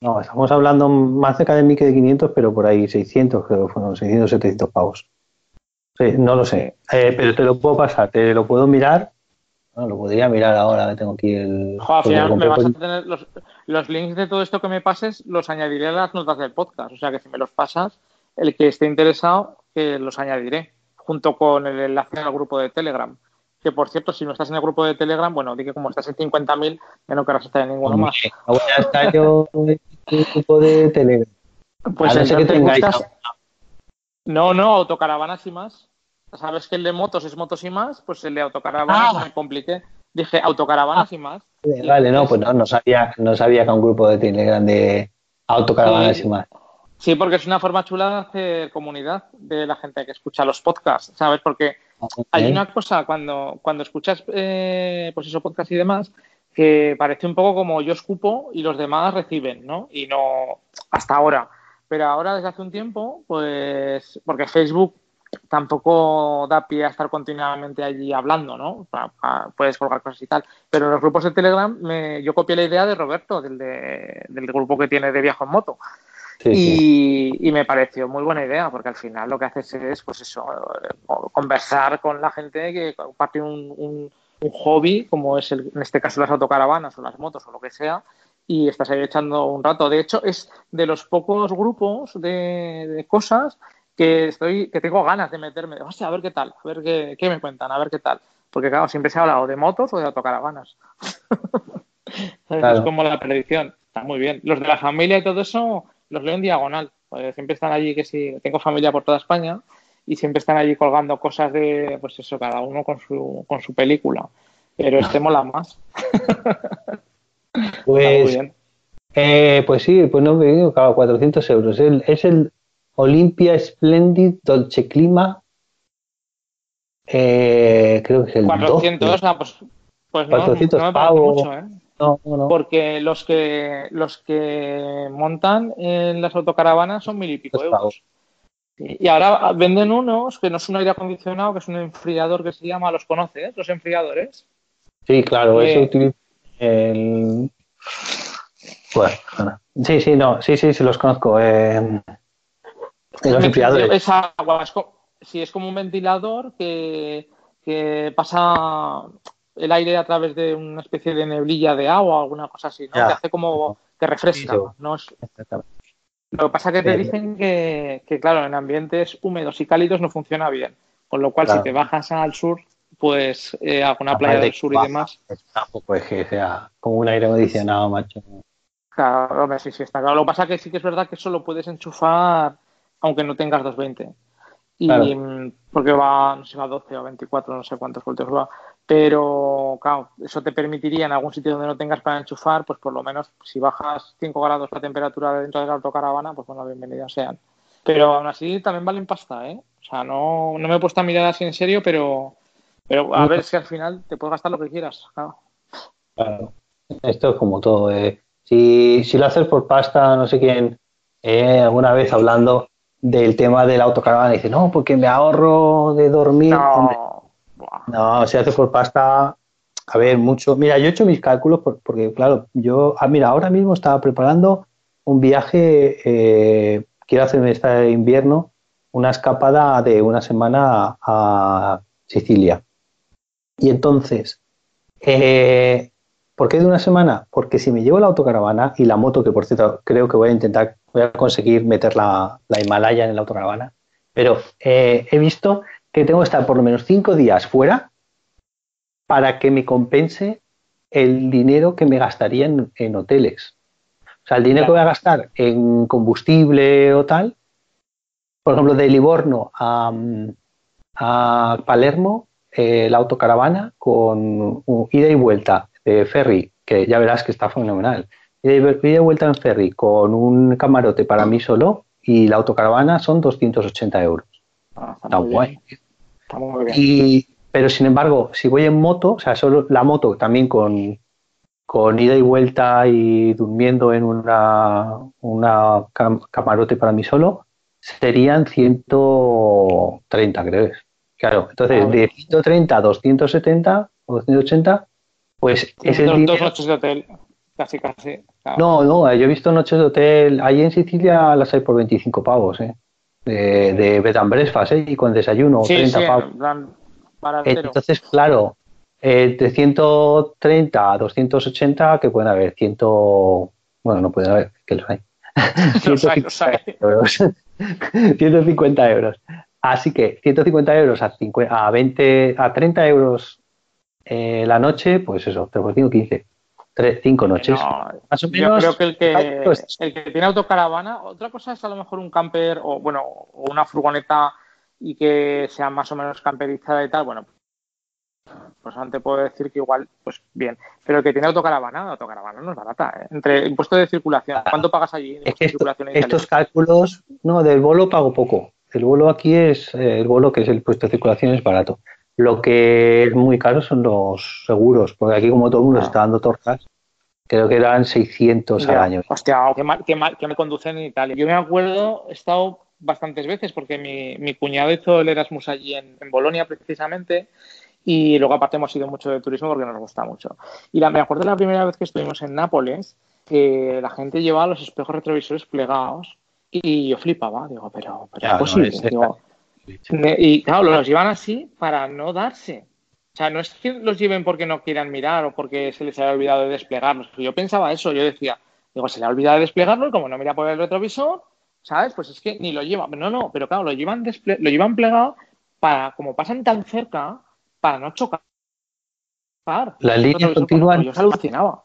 No, estamos hablando más cerca de 1000 que de 500, pero por ahí 600, creo que fueron 600, 700 pavos. Sí, no lo sé, Eh, pero te lo puedo pasar, te lo puedo mirar. No, lo podría mirar ahora, tengo aquí el. Jo, al final me vas a tener los, los links de todo esto que me pases, los añadiré a las notas del podcast. O sea que si me los pasas, el que esté interesado, que los añadiré, junto con el enlace al grupo de Telegram. Que por cierto, si no estás en el grupo de Telegram, bueno, di que como estás en 50.000, ya no querrás estar en ninguno más. No voy a estar yo en un grupo de Telegram. Pues a que tengáis. No, no, autocaravanas y más. Sabes que el de motos es motos y más, pues el de autocaravanas Ah. me compliqué. Dije autocaravanas y más. Vale, no, pues no, no sabía, no sabía que un grupo de Telegram de autocaravanas Sí. y más. Sí, porque es una forma chula de hacer comunidad de la gente que escucha los podcasts, ¿sabes? Porque hay una cosa cuando, cuando escuchas, eh, pues eso, podcast y demás, que parece un poco como yo escupo y los demás reciben, ¿no? Y no hasta ahora. Pero ahora, desde hace un tiempo, pues, porque Facebook tampoco da pie a estar continuamente allí hablando, ¿no? Puedes colgar cosas y tal. Pero en los grupos de Telegram, me- yo copié la idea de Roberto, del, de- del grupo que tiene de viaje en moto. Sí, sí. Y, y me pareció muy buena idea, porque al final lo que haces es, pues eso, eh, conversar con la gente que comparte un, un- un hobby, como es el- en este caso las autocaravanas o las motos o lo que sea, y estás ahí echando un rato. De hecho, es de los pocos grupos de, de cosas que estoy, que tengo ganas de meterme. Hostia, a ver qué tal, a ver qué, qué me cuentan, a ver qué tal. Porque claro, siempre se ha hablado de motos o de autocaravanas. [LAUGHS] Claro. Es como la predicción. Está muy bien. Los de la familia y todo eso los leo en diagonal. Pues siempre están allí, que sí, tengo familia por toda España y siempre están allí colgando cosas de, pues eso, cada uno con su, con su película. Pero este mola más. [LAUGHS] Está muy Pues, bien. eh, pues sí, pues no me digo, claro, 400 euros. El- es el Olympia Splendid Dolce Clima. Eh, creo que es el 400, 12. ah, pues, pues no, 400 no me parece pavos. mucho, ¿eh? No, no, no. Porque los que los que montan en las autocaravanas son mil y pico euros. pavos. Y ahora venden unos que no es un aire acondicionado, que es un enfriador que se llama, ¿los conoces? Los enfriadores. Sí, claro, Eh, eso utiliza el. Bueno, bueno. sí, sí, no, sí, sí, sí, los conozco. Eh, los enfriadores. Es agua, es sí, es como un ventilador que, que pasa el aire a través de una especie de neblilla de agua o alguna cosa así, ¿no? Ya. Que hace como que refresca, Sí. ¿no? Es-. Lo que pasa es que te dicen que, que, claro, en ambientes húmedos y cálidos no funciona bien. Con lo cual, Claro. si te bajas al sur, pues eh, alguna playa del sur y demás. es Tampoco es que sea como un aire acondicionado, macho. Claro, hombre, sí, sí, está claro. Lo que pasa es que sí que es verdad que eso lo puedes enchufar aunque no tengas 220. Y Claro. mm, porque va, no sé, va a 12 o 24, no sé cuántos voltios va. Pero, claro, eso te permitiría en algún sitio donde no tengas para enchufar, pues por lo menos si bajas 5 grados la temperatura dentro de la autocaravana, pues bueno, bienvenidas sean. Pero aún así también valen pasta, ¿eh? O sea, no, no me he puesto a mirar así en serio, pero, pero a ver si al final te puedes gastar lo que quieras. Claro. claro. Esto es como todo. Eh. Si, si lo haces por pasta, no sé quién, eh, alguna vez hablando del tema de la autocaravana, dice, no, porque me ahorro de dormir. No, no, si hace por pasta, a ver, mucho. Mira, yo he hecho mis cálculos porque, claro, yo, ah, mira, ahora mismo estaba preparando un viaje, eh, quiero hacer este invierno una escapada de una semana a Sicilia. Y entonces, eh, ¿por qué de una semana? Porque si me llevo la autocaravana y la moto, que por cierto creo que voy a intentar, voy a conseguir meter la, Himalaya en la autocaravana, pero eh, he visto que tengo que estar por lo menos cinco días fuera para que me compense el dinero que me gastaría en, hoteles. O sea, el dinero que voy a gastar en combustible o tal, por ejemplo, de Livorno a, Palermo, eh, la autocaravana con ida y vuelta de ferry, que ya verás que está fenomenal. Y, vuelta en ferry con un camarote para mí solo y la autocaravana son 280 euros. Ah, está, guay. Y, pero sin embargo, si voy en moto, o sea, solo la moto también con, con ida y vuelta y durmiendo en una, una camarote para mí solo, serían 130, creo. Claro, entonces ah, de 130 a 270 o 280, pues es el noches de hotel, casi, casi. No, no, yo he visto noches de hotel, ahí en Sicilia las hay por 25 pavos, ¿eh? de, de bed and breakfast, ¿eh? y con desayuno, sí, 30 sí, pavos. Entonces, claro, eh, de 130 a 280, que pueden haber 100, bueno, no pueden haber, que los hay. [LAUGHS] los hay, los hay. [LAUGHS] Euros. [LAUGHS] 150 euros. Así que 150 euros a, 50, a 20, a 30 euros eh, la noche, pues eso, te 15 tres, cinco noches. más o menos. Yo creo que el, que el que tiene autocaravana, otra cosa es a lo mejor un camper o bueno, o una furgoneta y que sea más o menos camperizada y tal, bueno, pues antes puedo decir que igual, pues bien. Pero el que tiene autocaravana, autocaravana no es barata. ¿eh? Entre impuestos de circulación, ¿cuánto pagas allí? Es que estos cálculos, no, del bolo pago poco. El bolo aquí es, eh, el bolo que es el impuesto de circulación es barato. Lo que es muy caro son los seguros, porque aquí como todo el mundo ah. está dando tortas, creo que eran 600 al año. Hostia, qué mal, qué mal que me conducen en Italia. Yo me acuerdo, he estado bastantes veces porque mi, mi cuñado hizo el Erasmus allí en, en, Bolonia precisamente y luego aparte hemos ido mucho de turismo porque nos gusta mucho. Y la, me acuerdo la primera vez que estuvimos en Nápoles que la gente llevaba los espejos retrovisores plegados y yo flipaba, digo, pero, pero es posible. digo, y claro, los llevan así para no darse. O sea, no es que los lleven porque no quieran mirar o porque se les haya olvidado de desplegarlos. Yo pensaba eso, yo decía, digo, se le ha olvidado de desplegarlo y como no mira por el retrovisor, ¿sabes? Pues es que ni lo lleva. No, no, pero claro, lo llevan, lo llevan plegado para, como pasan tan cerca, para no chocar. Las líneas continuas. Yo alucinaba.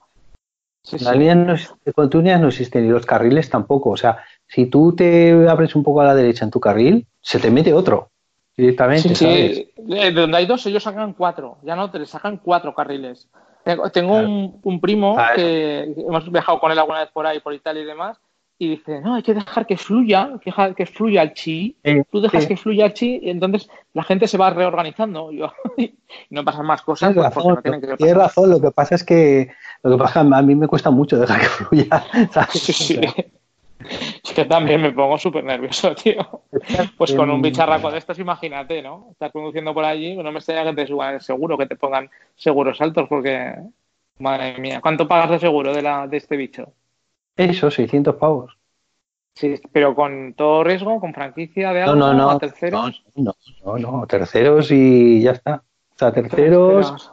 las líneas continuas no existen y los carriles tampoco. O sea, si tú te abres un poco a la derecha en tu carril, se te mete otro directamente. Sí, De donde hay dos, ellos sacan cuatro. Ya no, te sacan cuatro carriles. Tengo, un, primo ah, que hemos viajado con él alguna vez por ahí, por Italia y demás, y dice, no, hay que dejar que fluya, que, que fluya el chi. Tú dejas que fluya el chi y entonces la gente se va reorganizando [LAUGHS] y no pasan más cosas. Tienes razón, no tienen que tienes razón, lo que pasa es que lo que pasa a mí me cuesta mucho dejar que fluya. [LAUGHS] Sí, sí. [LAUGHS] Es que también me pongo súper nervioso, tío. Pues con un bicharraco de estos, imagínate, ¿no? Estás conduciendo por allí, no me extraña que te suban el seguro, que te pongan seguros altos, porque, madre mía, ¿cuánto pagas de seguro de, la, de este bicho? Eso, 600 pavos. Sí, pero con todo riesgo, con franquicia de algo, no, no, no, terceros. No, no, no, terceros y ya está. O sea, terceros,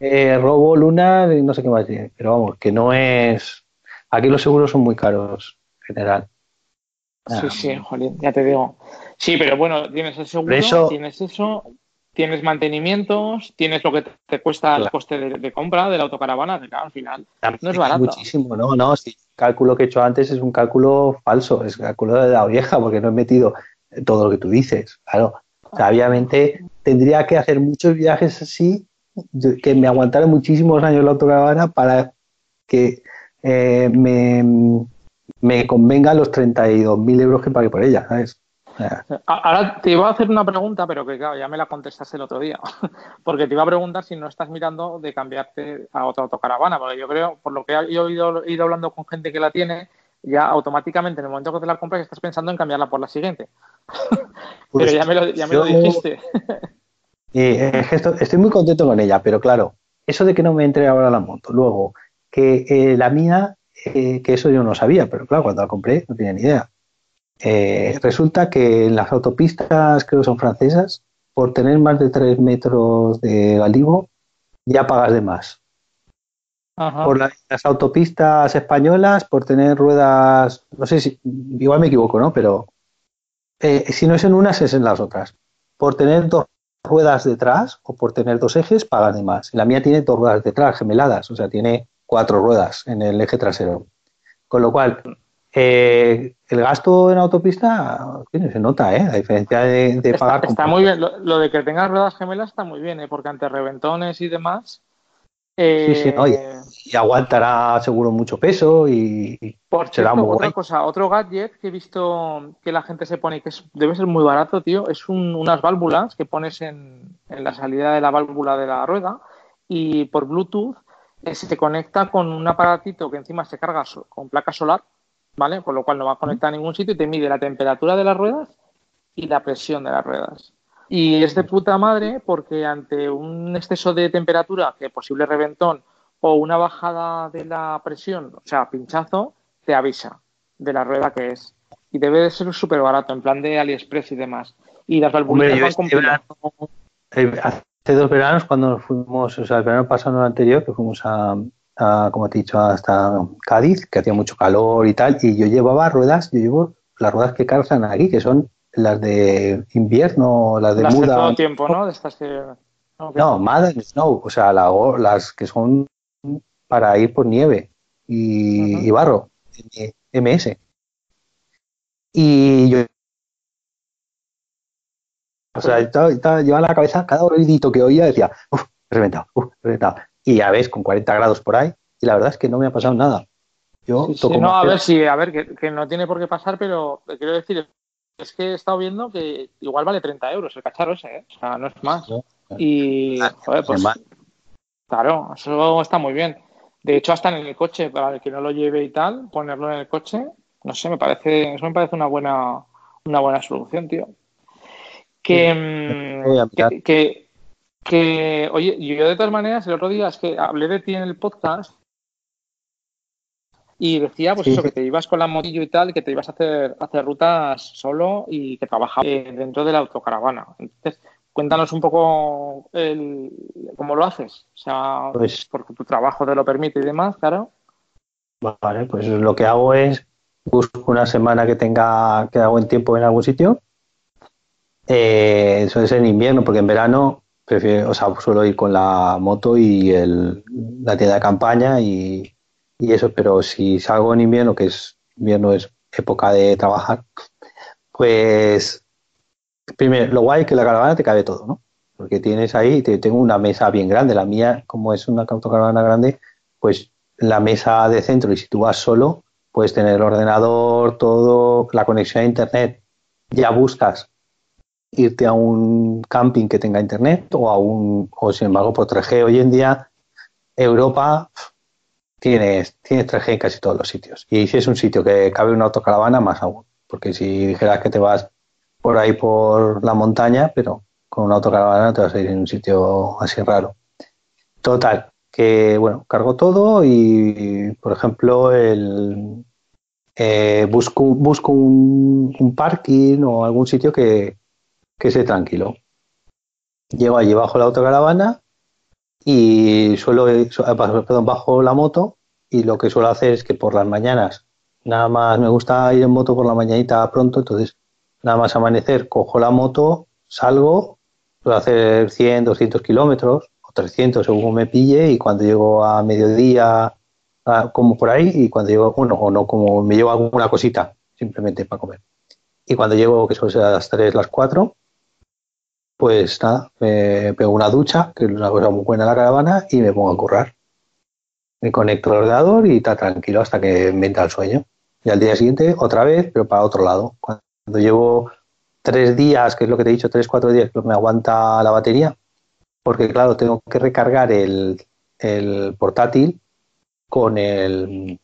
eh, robo, luna, no sé qué más. Pero vamos, que no es. Aquí los seguros son muy caros general. Sí, ah, sí, Jolín, ya te digo. Sí, pero bueno, tienes el seguro, tienes eso, tienes mantenimientos, tienes lo que te cuesta el coste de, compra de la autocaravana, que al final no es barato. Muchísimo, no, no, sí, el cálculo que he hecho antes es un cálculo falso, es cálculo de la vieja, porque no he metido todo lo que tú dices, claro. obviamente tendría que hacer muchos viajes así que me aguantara muchísimos años la autocaravana para que eh, me, me convenga los 32.000 euros que pagué por ella, ¿sabes? Ahora te iba a hacer una pregunta, pero que claro, ya me la contestaste el otro día. [LAUGHS] Porque te iba a preguntar si no estás mirando de cambiarte a otra autocaravana. Porque yo creo, por lo que he ido, ido hablando con gente que la tiene, ya automáticamente en el momento que te la compras estás pensando en cambiarla por la siguiente. [LAUGHS] pero pues ya me lo, ya me lo dijiste. [LAUGHS] estoy muy contento con ella, pero claro, eso de que no me entre ahora la moto, luego que eh, la mía, eh, que eso yo no sabía, pero claro, cuando la compré no tenía ni idea. Eh, resulta que en las autopistas, creo que son francesas, por tener más de 3 metros de galivo, ya pagas de más. Por las, autopistas españolas, por tener ruedas, no sé si, igual me equivoco, ¿no? Pero si no es en unas, es en las otras. Por tener dos ruedas detrás o por tener dos ejes, pagas de más. La mía tiene dos ruedas detrás, gemeladas, o sea, tiene cuatro ruedas en el eje trasero. Con lo cual, eh, el gasto en autopista se nota, ¿eh? A diferencia de, pagar. Está, muy bien, lo, de que tengas ruedas gemelas está muy bien, ¿eh? Porque ante reventones y demás. sí, sí, eh, y, aguantará seguro mucho peso y, por será muy otra cosa, otro gadget que he visto que la gente se pone que debe ser muy barato, tío, es unas válvulas que pones en, en la salida de la válvula de la rueda y por Bluetooth se conecta con un aparatito que encima se carga con placa solar, ¿vale? Con lo cual no va a conectar a ningún sitio y te mide la temperatura de las ruedas y la presión de las ruedas. Y es de puta madre porque ante un exceso de temperatura, que posible reventón, o una bajada de la presión, o sea, pinchazo, te avisa de la rueda que es. Y debe de ser súper barato, en plan de AliExpress y demás. Y las válvulas hace dos veranos cuando nos fuimos, o sea, el verano pasado, no el anterior, que fuimos a, como te he dicho, hasta Cádiz, que hacía mucho calor y tal, y yo llevaba ruedas, yo llevo las ruedas que calzan aquí, que son las de invierno, las de las muda. De todo tiempo, ¿no? De estas que... No, Mad Snow, o sea, las que son para ir por nieve y, barro, MS. Y yo o sea, estaba, estaba llevaba la cabeza cada ruidito que oía, decía, uff, reventado, uff, reventado. Y ya ves, con 40 grados por ahí, y la verdad es que no me ha pasado nada. Yo no, a ver, sí, a ver, que, no tiene por qué pasar, pero quiero decir, es que he estado viendo que igual vale 30 euros el cacharro ese, ¿eh? o sea, no es más. Y, joder, pues, claro, eso está muy bien. De hecho, hasta en el coche, para el que no lo lleve y tal, ponerlo en el coche, no sé, me parece, eso me parece una buena, una buena solución, tío. Mm, que, que, oye, yo de todas maneras, el otro día es que hablé de ti en el podcast y decía, pues eso, que te ibas con la motillo y tal, que te ibas a hacer, hacer rutas solo y que trabajabas dentro de la autocaravana. Entonces, cuéntanos un poco el, cómo lo haces. O sea, pues, porque tu trabajo te lo permite y demás, claro. Vale, pues lo que hago es busco una semana que tenga que hago en tiempo en algún sitio eh, eso es en invierno, porque en verano prefiero, o sea, suelo ir con la moto y el, la tienda de campaña y, eso, pero si salgo en invierno, que es invierno es época de trabajar, pues primero, lo guay es que la caravana te cabe todo, ¿no? Porque tienes ahí, te, tengo una mesa bien grande, la mía, como es una autocaravana grande, pues la mesa de centro y si tú vas solo, puedes tener el ordenador, todo, la conexión a internet, ya buscas irte a un camping que tenga internet o a un, o sin embargo por 3G hoy en día Europa tienes, tienes 3G en casi todos los sitios. Y si es un sitio que cabe una autocaravana, más aún. Porque si dijeras que te vas por ahí por la montaña, pero con una autocaravana te vas a ir en un sitio así raro. Total, que bueno, cargo todo y, por ejemplo, el, eh, busco, busco un, un, parking o algún sitio que, que esté tranquilo. Llego allí bajo la autocaravana y suelo, eh, perdón, bajo la moto y lo que suelo hacer es que por las mañanas, nada más me gusta ir en moto por la mañanita pronto, entonces nada más amanecer, cojo la moto, salgo, puedo hacer 100, 200 kilómetros o 300 según me pille y cuando llego a mediodía, como por ahí y cuando llego, bueno, o no, como me llevo alguna cosita simplemente para comer. Y cuando llego, que suele ser a las 3, las 4, pues nada, me pego una ducha, que es una cosa muy buena en la caravana, y me pongo a currar. Me conecto al ordenador y está tranquilo hasta que me entra el sueño. Y al día siguiente, otra vez, pero para otro lado. Cuando llevo tres días, que es lo que te he dicho, tres, cuatro días, me aguanta la batería, porque claro, tengo que recargar el, el portátil con el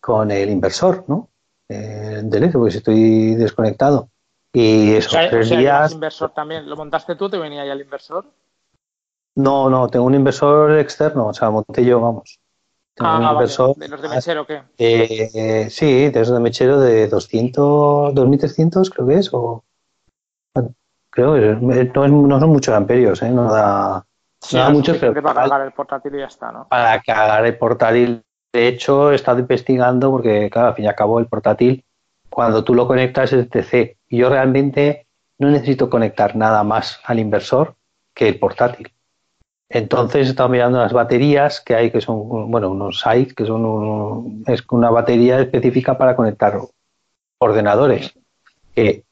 con el inversor, ¿no? Eh, del porque si estoy desconectado. Y esos tres días. inversor también? ¿Lo montaste tú? ¿Te venía ya el inversor? No, no, tengo un inversor externo, o sea, monté yo, vamos. ah, un inversor, ¿De los de mechero qué? Eh, sí, de los de mechero de 200, 2300 creo que es, o. creo que no, no, son muchos amperios, ¿eh? No da. no da muchos, pero. Para cargar el portátil y ya está, ¿no? Para cargar el portátil. De hecho, he estado investigando porque, claro, al fin y al cabo, el portátil cuando tú lo conectas es TC. Y yo realmente no necesito conectar nada más al inversor que el portátil. Entonces he estado mirando las baterías que hay, que son, bueno, unos sites, que son es una batería específica para conectar ordenadores. Que,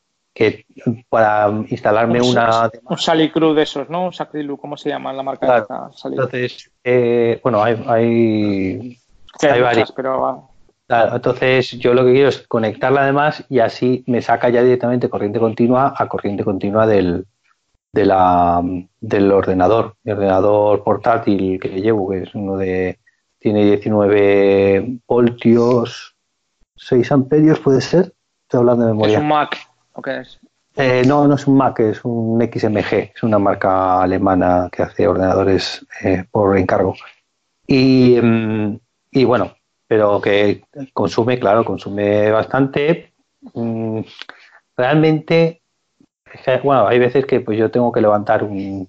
para instalarme una... Un Salicru de esos, ¿no? Un Sacrilu, ¿cómo se llama la marca? entonces, eh, bueno, hay, hay, hay, varias. Pero entonces yo lo que quiero es conectarla además y así me saca ya directamente corriente continua a corriente continua del, de la, del ordenador. Mi ordenador portátil que llevo, que es uno de. tiene 19 voltios, 6 amperios, puede ser. Estoy hablando de memoria. ¿Es un Mac o qué es? Eh, no, no es un Mac, es un XMG, es una marca alemana que hace ordenadores eh, por encargo. Y, mm, y bueno, pero que consume, claro, consume bastante. Mm, realmente, bueno, hay veces que pues yo tengo que levantar un,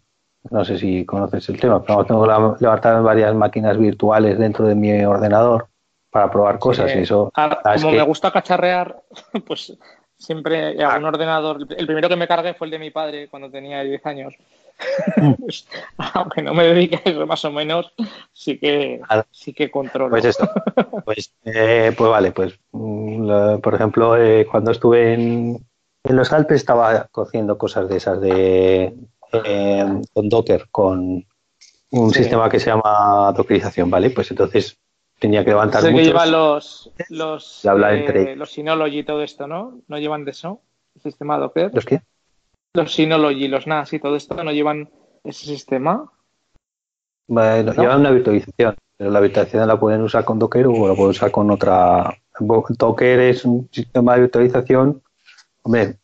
no sé si conoces el tema, pero tengo que levantar varias máquinas virtuales dentro de mi ordenador para probar cosas y eso. como me gusta cacharrear, [LAUGHS] pues siempre hago un ordenador. El primero que me cargué fue el de mi padre cuando tenía 10 años. [LAUGHS] Aunque no me dedique a eso más o menos, sí que, sí que controlo. Pues esto, pues, eh, pues vale, pues mm, por ejemplo, eh, cuando estuve en, en, los Alpes estaba cociendo cosas de esas de eh, con Docker, con un sistema que se llama dockerización, ¿vale? Pues entonces tenía que levantar muchos. que llevan los los, los Synology y todo esto, ¿no? ¿No llevan de eso? ¿El sistema Docker? ¿Los qué? Los Synology, los NAS y todo esto no llevan ese sistema. Bueno, llevan una virtualización, pero la virtualización la pueden usar con Docker o la pueden usar con otra. Docker es un sistema de virtualización. Hombre,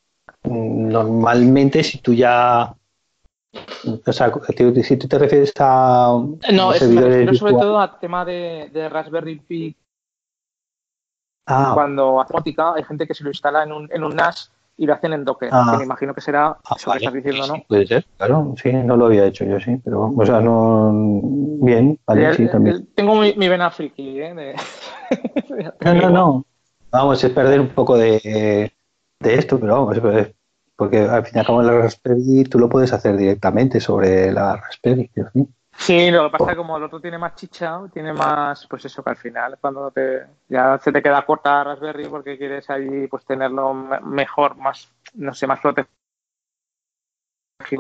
normalmente si tú ya o sea, si tú te refieres a. No, es, me sobre todo al tema de, Raspberry Pi. Ah. Cuando hace hay gente que se lo instala en un, en un NAS y lo hacen en Docker, que ah. me imagino que será ah, eso que estás diciendo, ¿no? puede ser, claro, sí, no lo había hecho yo, sí, pero, o sea, no. Bien, vale, sí, también. Tengo mi, mi vena friki, ¿eh? [LAUGHS] no, no, no. Vamos, es perder un poco de, de esto, pero vamos, porque al fin y al cabo la Raspberry tú lo puedes hacer directamente sobre la Raspberry, ¿sí? Sí, lo que pasa es que como el otro tiene más chicha, tiene más, pues eso que al final, cuando te, ya se te queda corta Raspberry porque quieres ahí pues tenerlo mejor, más, no sé, más protegido,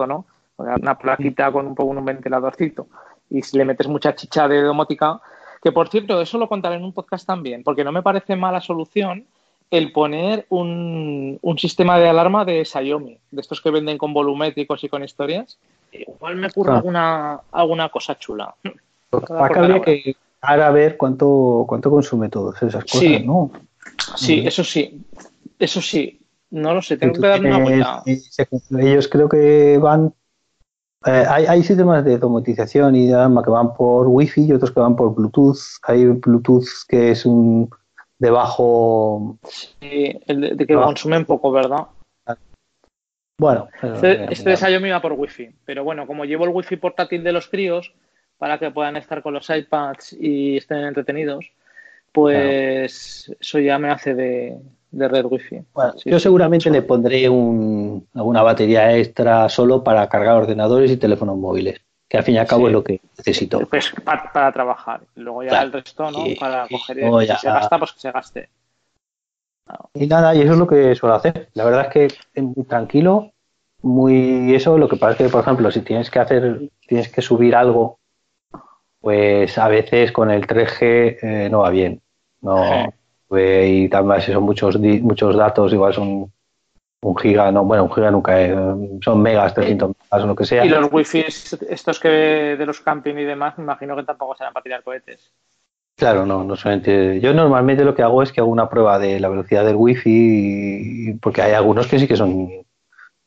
¿no? Una plaquita con un poco un ventiladorcito y si le metes mucha chicha de domótica, que por cierto, eso lo contaré en un podcast también, porque no me parece mala solución el poner un, un sistema de alarma de Xiaomi, de estos que venden con volumétricos y con historias, igual me ocurre alguna, alguna cosa chula. habría que ahora ver cuánto, cuánto consume todas esas cosas, sí. ¿no? Sí, eso sí. Eso sí. No lo sé, tengo que darle una vuelta. Ellos creo que van. Eh, hay, hay, sistemas de automatización y de que van por Wi-Fi y otros que van por Bluetooth. Hay Bluetooth que es un de bajo. Sí, el de, que consumen poco, ¿verdad? Bueno, este, este me iba por wifi, pero bueno, como llevo el wifi portátil de los críos para que puedan estar con los iPads y estén entretenidos, pues eso ya me hace de, red wifi. yo seguramente le pondré un, alguna batería extra solo para cargar ordenadores y teléfonos móviles, que al fin y al cabo es lo que necesito. Pues para, trabajar, luego ya el resto, ¿no? para coger, y si se gasta, pues que se gaste. Y nada, y eso es lo que suelo hacer. La verdad es que es muy tranquilo muy eso, lo que pasa es que, por ejemplo, si tienes que hacer, tienes que subir algo, pues a veces con el 3G eh, no va bien. No, pues, y también si son muchos, muchos datos, igual son un giga, no, bueno, un giga nunca, es, son megas, 300 megas o lo que sea. Y los wifi estos que de los camping y demás, me imagino que tampoco serán para tirar cohetes. Claro, no, no solamente. Yo normalmente lo que hago es que hago una prueba de la velocidad del wifi, porque hay algunos que sí que son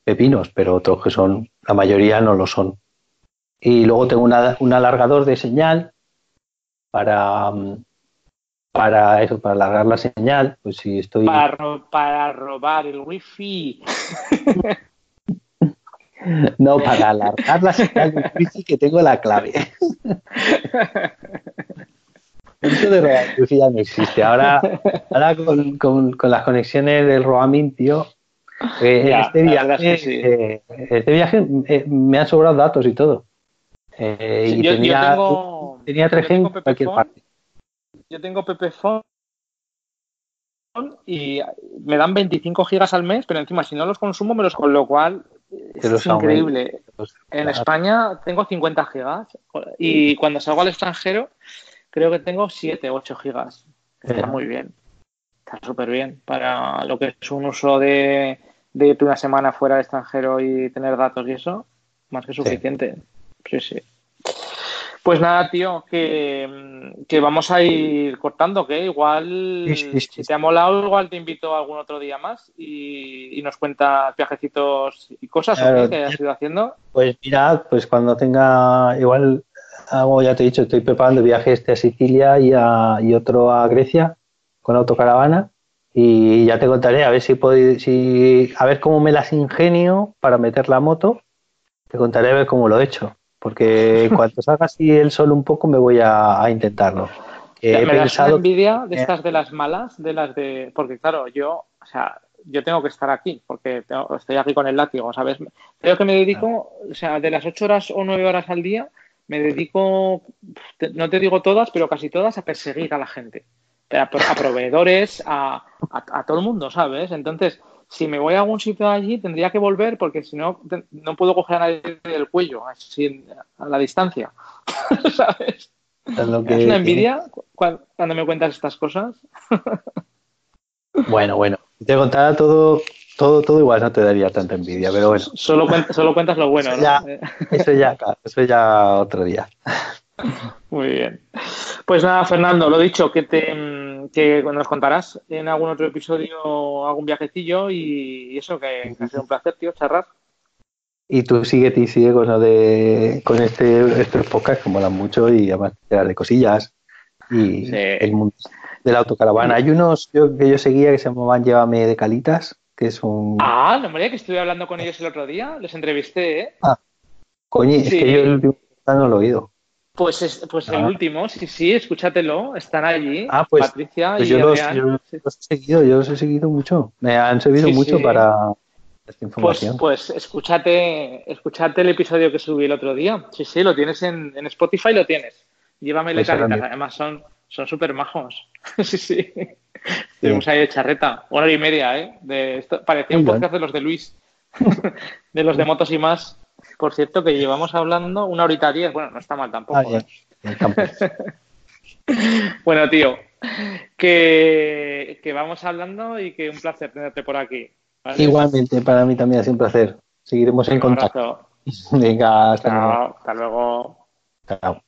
pepinos, pero otros que son, la mayoría no lo son. Y luego tengo un alargador de señal para, para eso, para alargar la señal, pues si estoy... Para, robar el wifi. [LAUGHS] no, para alargar la señal del wifi que tengo la clave. [LAUGHS] Esto de robar el wifi ya no existe. Ahora, ahora con, con, las conexiones del roaming, tío, eh, este, viaje, eh, este viaje eh, me han sobrado datos y todo. y tenía, tengo, tenía 3G en cualquier parte yo tengo Phone y me dan 25 gigas al mes, pero encima si no los consumo me los con lo cual es increíble. En España tengo 50 gigas y cuando salgo al extranjero creo que tengo 7, 8 gigas. Está muy bien. Está súper bien para lo que es un uso de, de una semana fuera del extranjero y tener datos y eso, más que suficiente. sí. sí. Pues nada, tío, que, vamos a ir cortando, que igual si te ha molado, igual te invito algún otro día más y, nos cuentas viajecitos y cosas que has ido haciendo. Pues mira, pues cuando tenga, igual, ya te he dicho, estoy preparando viaje este a Sicilia y, a, y otro a Grecia con autocaravana y ya te contaré a ver si, puedo, si a ver cómo me las ingenio para meter la moto. Te contaré a ver cómo lo he hecho porque [LAUGHS] cuando salga así el sol un poco me voy a, intentarlo. me da envidia de estas de las malas, de las de... Porque claro, yo, o sea, yo tengo que estar aquí, porque estoy aquí con el látigo, ¿sabes? Creo que me dedico, o sea, de las ocho horas o nueve horas al día, me dedico, no te digo todas, pero casi todas, a perseguir a la gente. A, proveedores, a, a, todo el mundo, ¿sabes? Entonces, si me voy a algún sitio allí, tendría que volver porque si no, no puedo coger a nadie del cuello, así a la distancia. [LAUGHS] ¿Sabes? Es, una envidia cuando, me cuentas estas cosas. bueno, bueno. Si te contara todo, todo, todo igual no te daría tanta envidia, pero bueno. Solo, solo cuentas lo bueno, ¿no? eso ya, eso ya otro día. Muy bien. Pues nada, Fernando, lo dicho, que te que nos contarás en algún otro episodio algún viajecillo y, eso, que, ha sido un placer, tío, charrar. Y tú sigue, y sigue con lo de con este estos podcasts que molan mucho y además de cosillas y el mundo de la autocaravana. Hay unos que yo seguía que se llamaban Llévame de Calitas, que es un Ah, no, María, que estuve hablando con ellos el otro día, les entrevisté, ¿eh? Ah, coño, es que yo el último no lo he oído. Pues, pues el ah. último, sí, sí, escúchatelo, están allí. Ah, pues, Patricia pues y yo, los, he seguido, yo los he seguido mucho. Me han servido mucho para esta pues, información. Pues, pues escúchate, escúchate el episodio que subí el otro día. Sí, sí, lo tienes en, en Spotify, lo tienes. Llévame la carita, además son son súper majos. [LAUGHS] sí, sí. Estuvimos ahí de charreta, una hora y media, ¿eh? De esto, parecía un podcast de los de Luis, [LAUGHS] de los de motos y más. Por cierto, que llevamos hablando una horita diez. Bueno, no está mal tampoco. Ah, ¿eh? [LAUGHS] bueno, tío, que, que, vamos hablando y que un placer tenerte por aquí. Igualmente, para mí también ha sido un placer. Seguiremos en contacto. [LAUGHS] Venga, hasta luego. Hasta luego. Chao.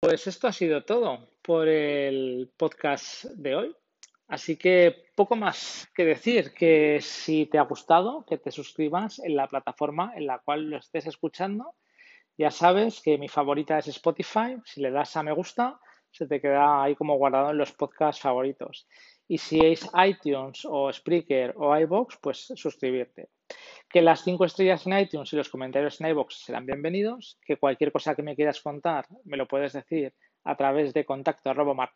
Pues esto ha sido todo por el podcast de hoy. Así que poco más que decir, que si te ha gustado, que te suscribas en la plataforma en la cual lo estés escuchando. Ya sabes que mi favorita es Spotify. Si le das a me gusta, se te queda ahí como guardado en los podcasts favoritos. Y si es iTunes o Spreaker o iBox, pues suscribirte. Que las cinco estrellas en iTunes y los comentarios en iBox serán bienvenidos. Que cualquier cosa que me quieras contar me lo puedes decir a través de contacto arroba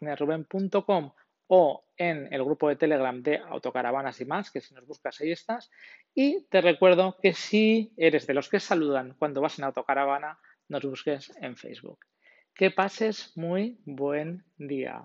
o en el grupo de Telegram de Autocaravanas y más, que si nos buscas ahí estás. Y te recuerdo que si eres de los que saludan cuando vas en autocaravana, nos busques en Facebook. Que pases muy buen día.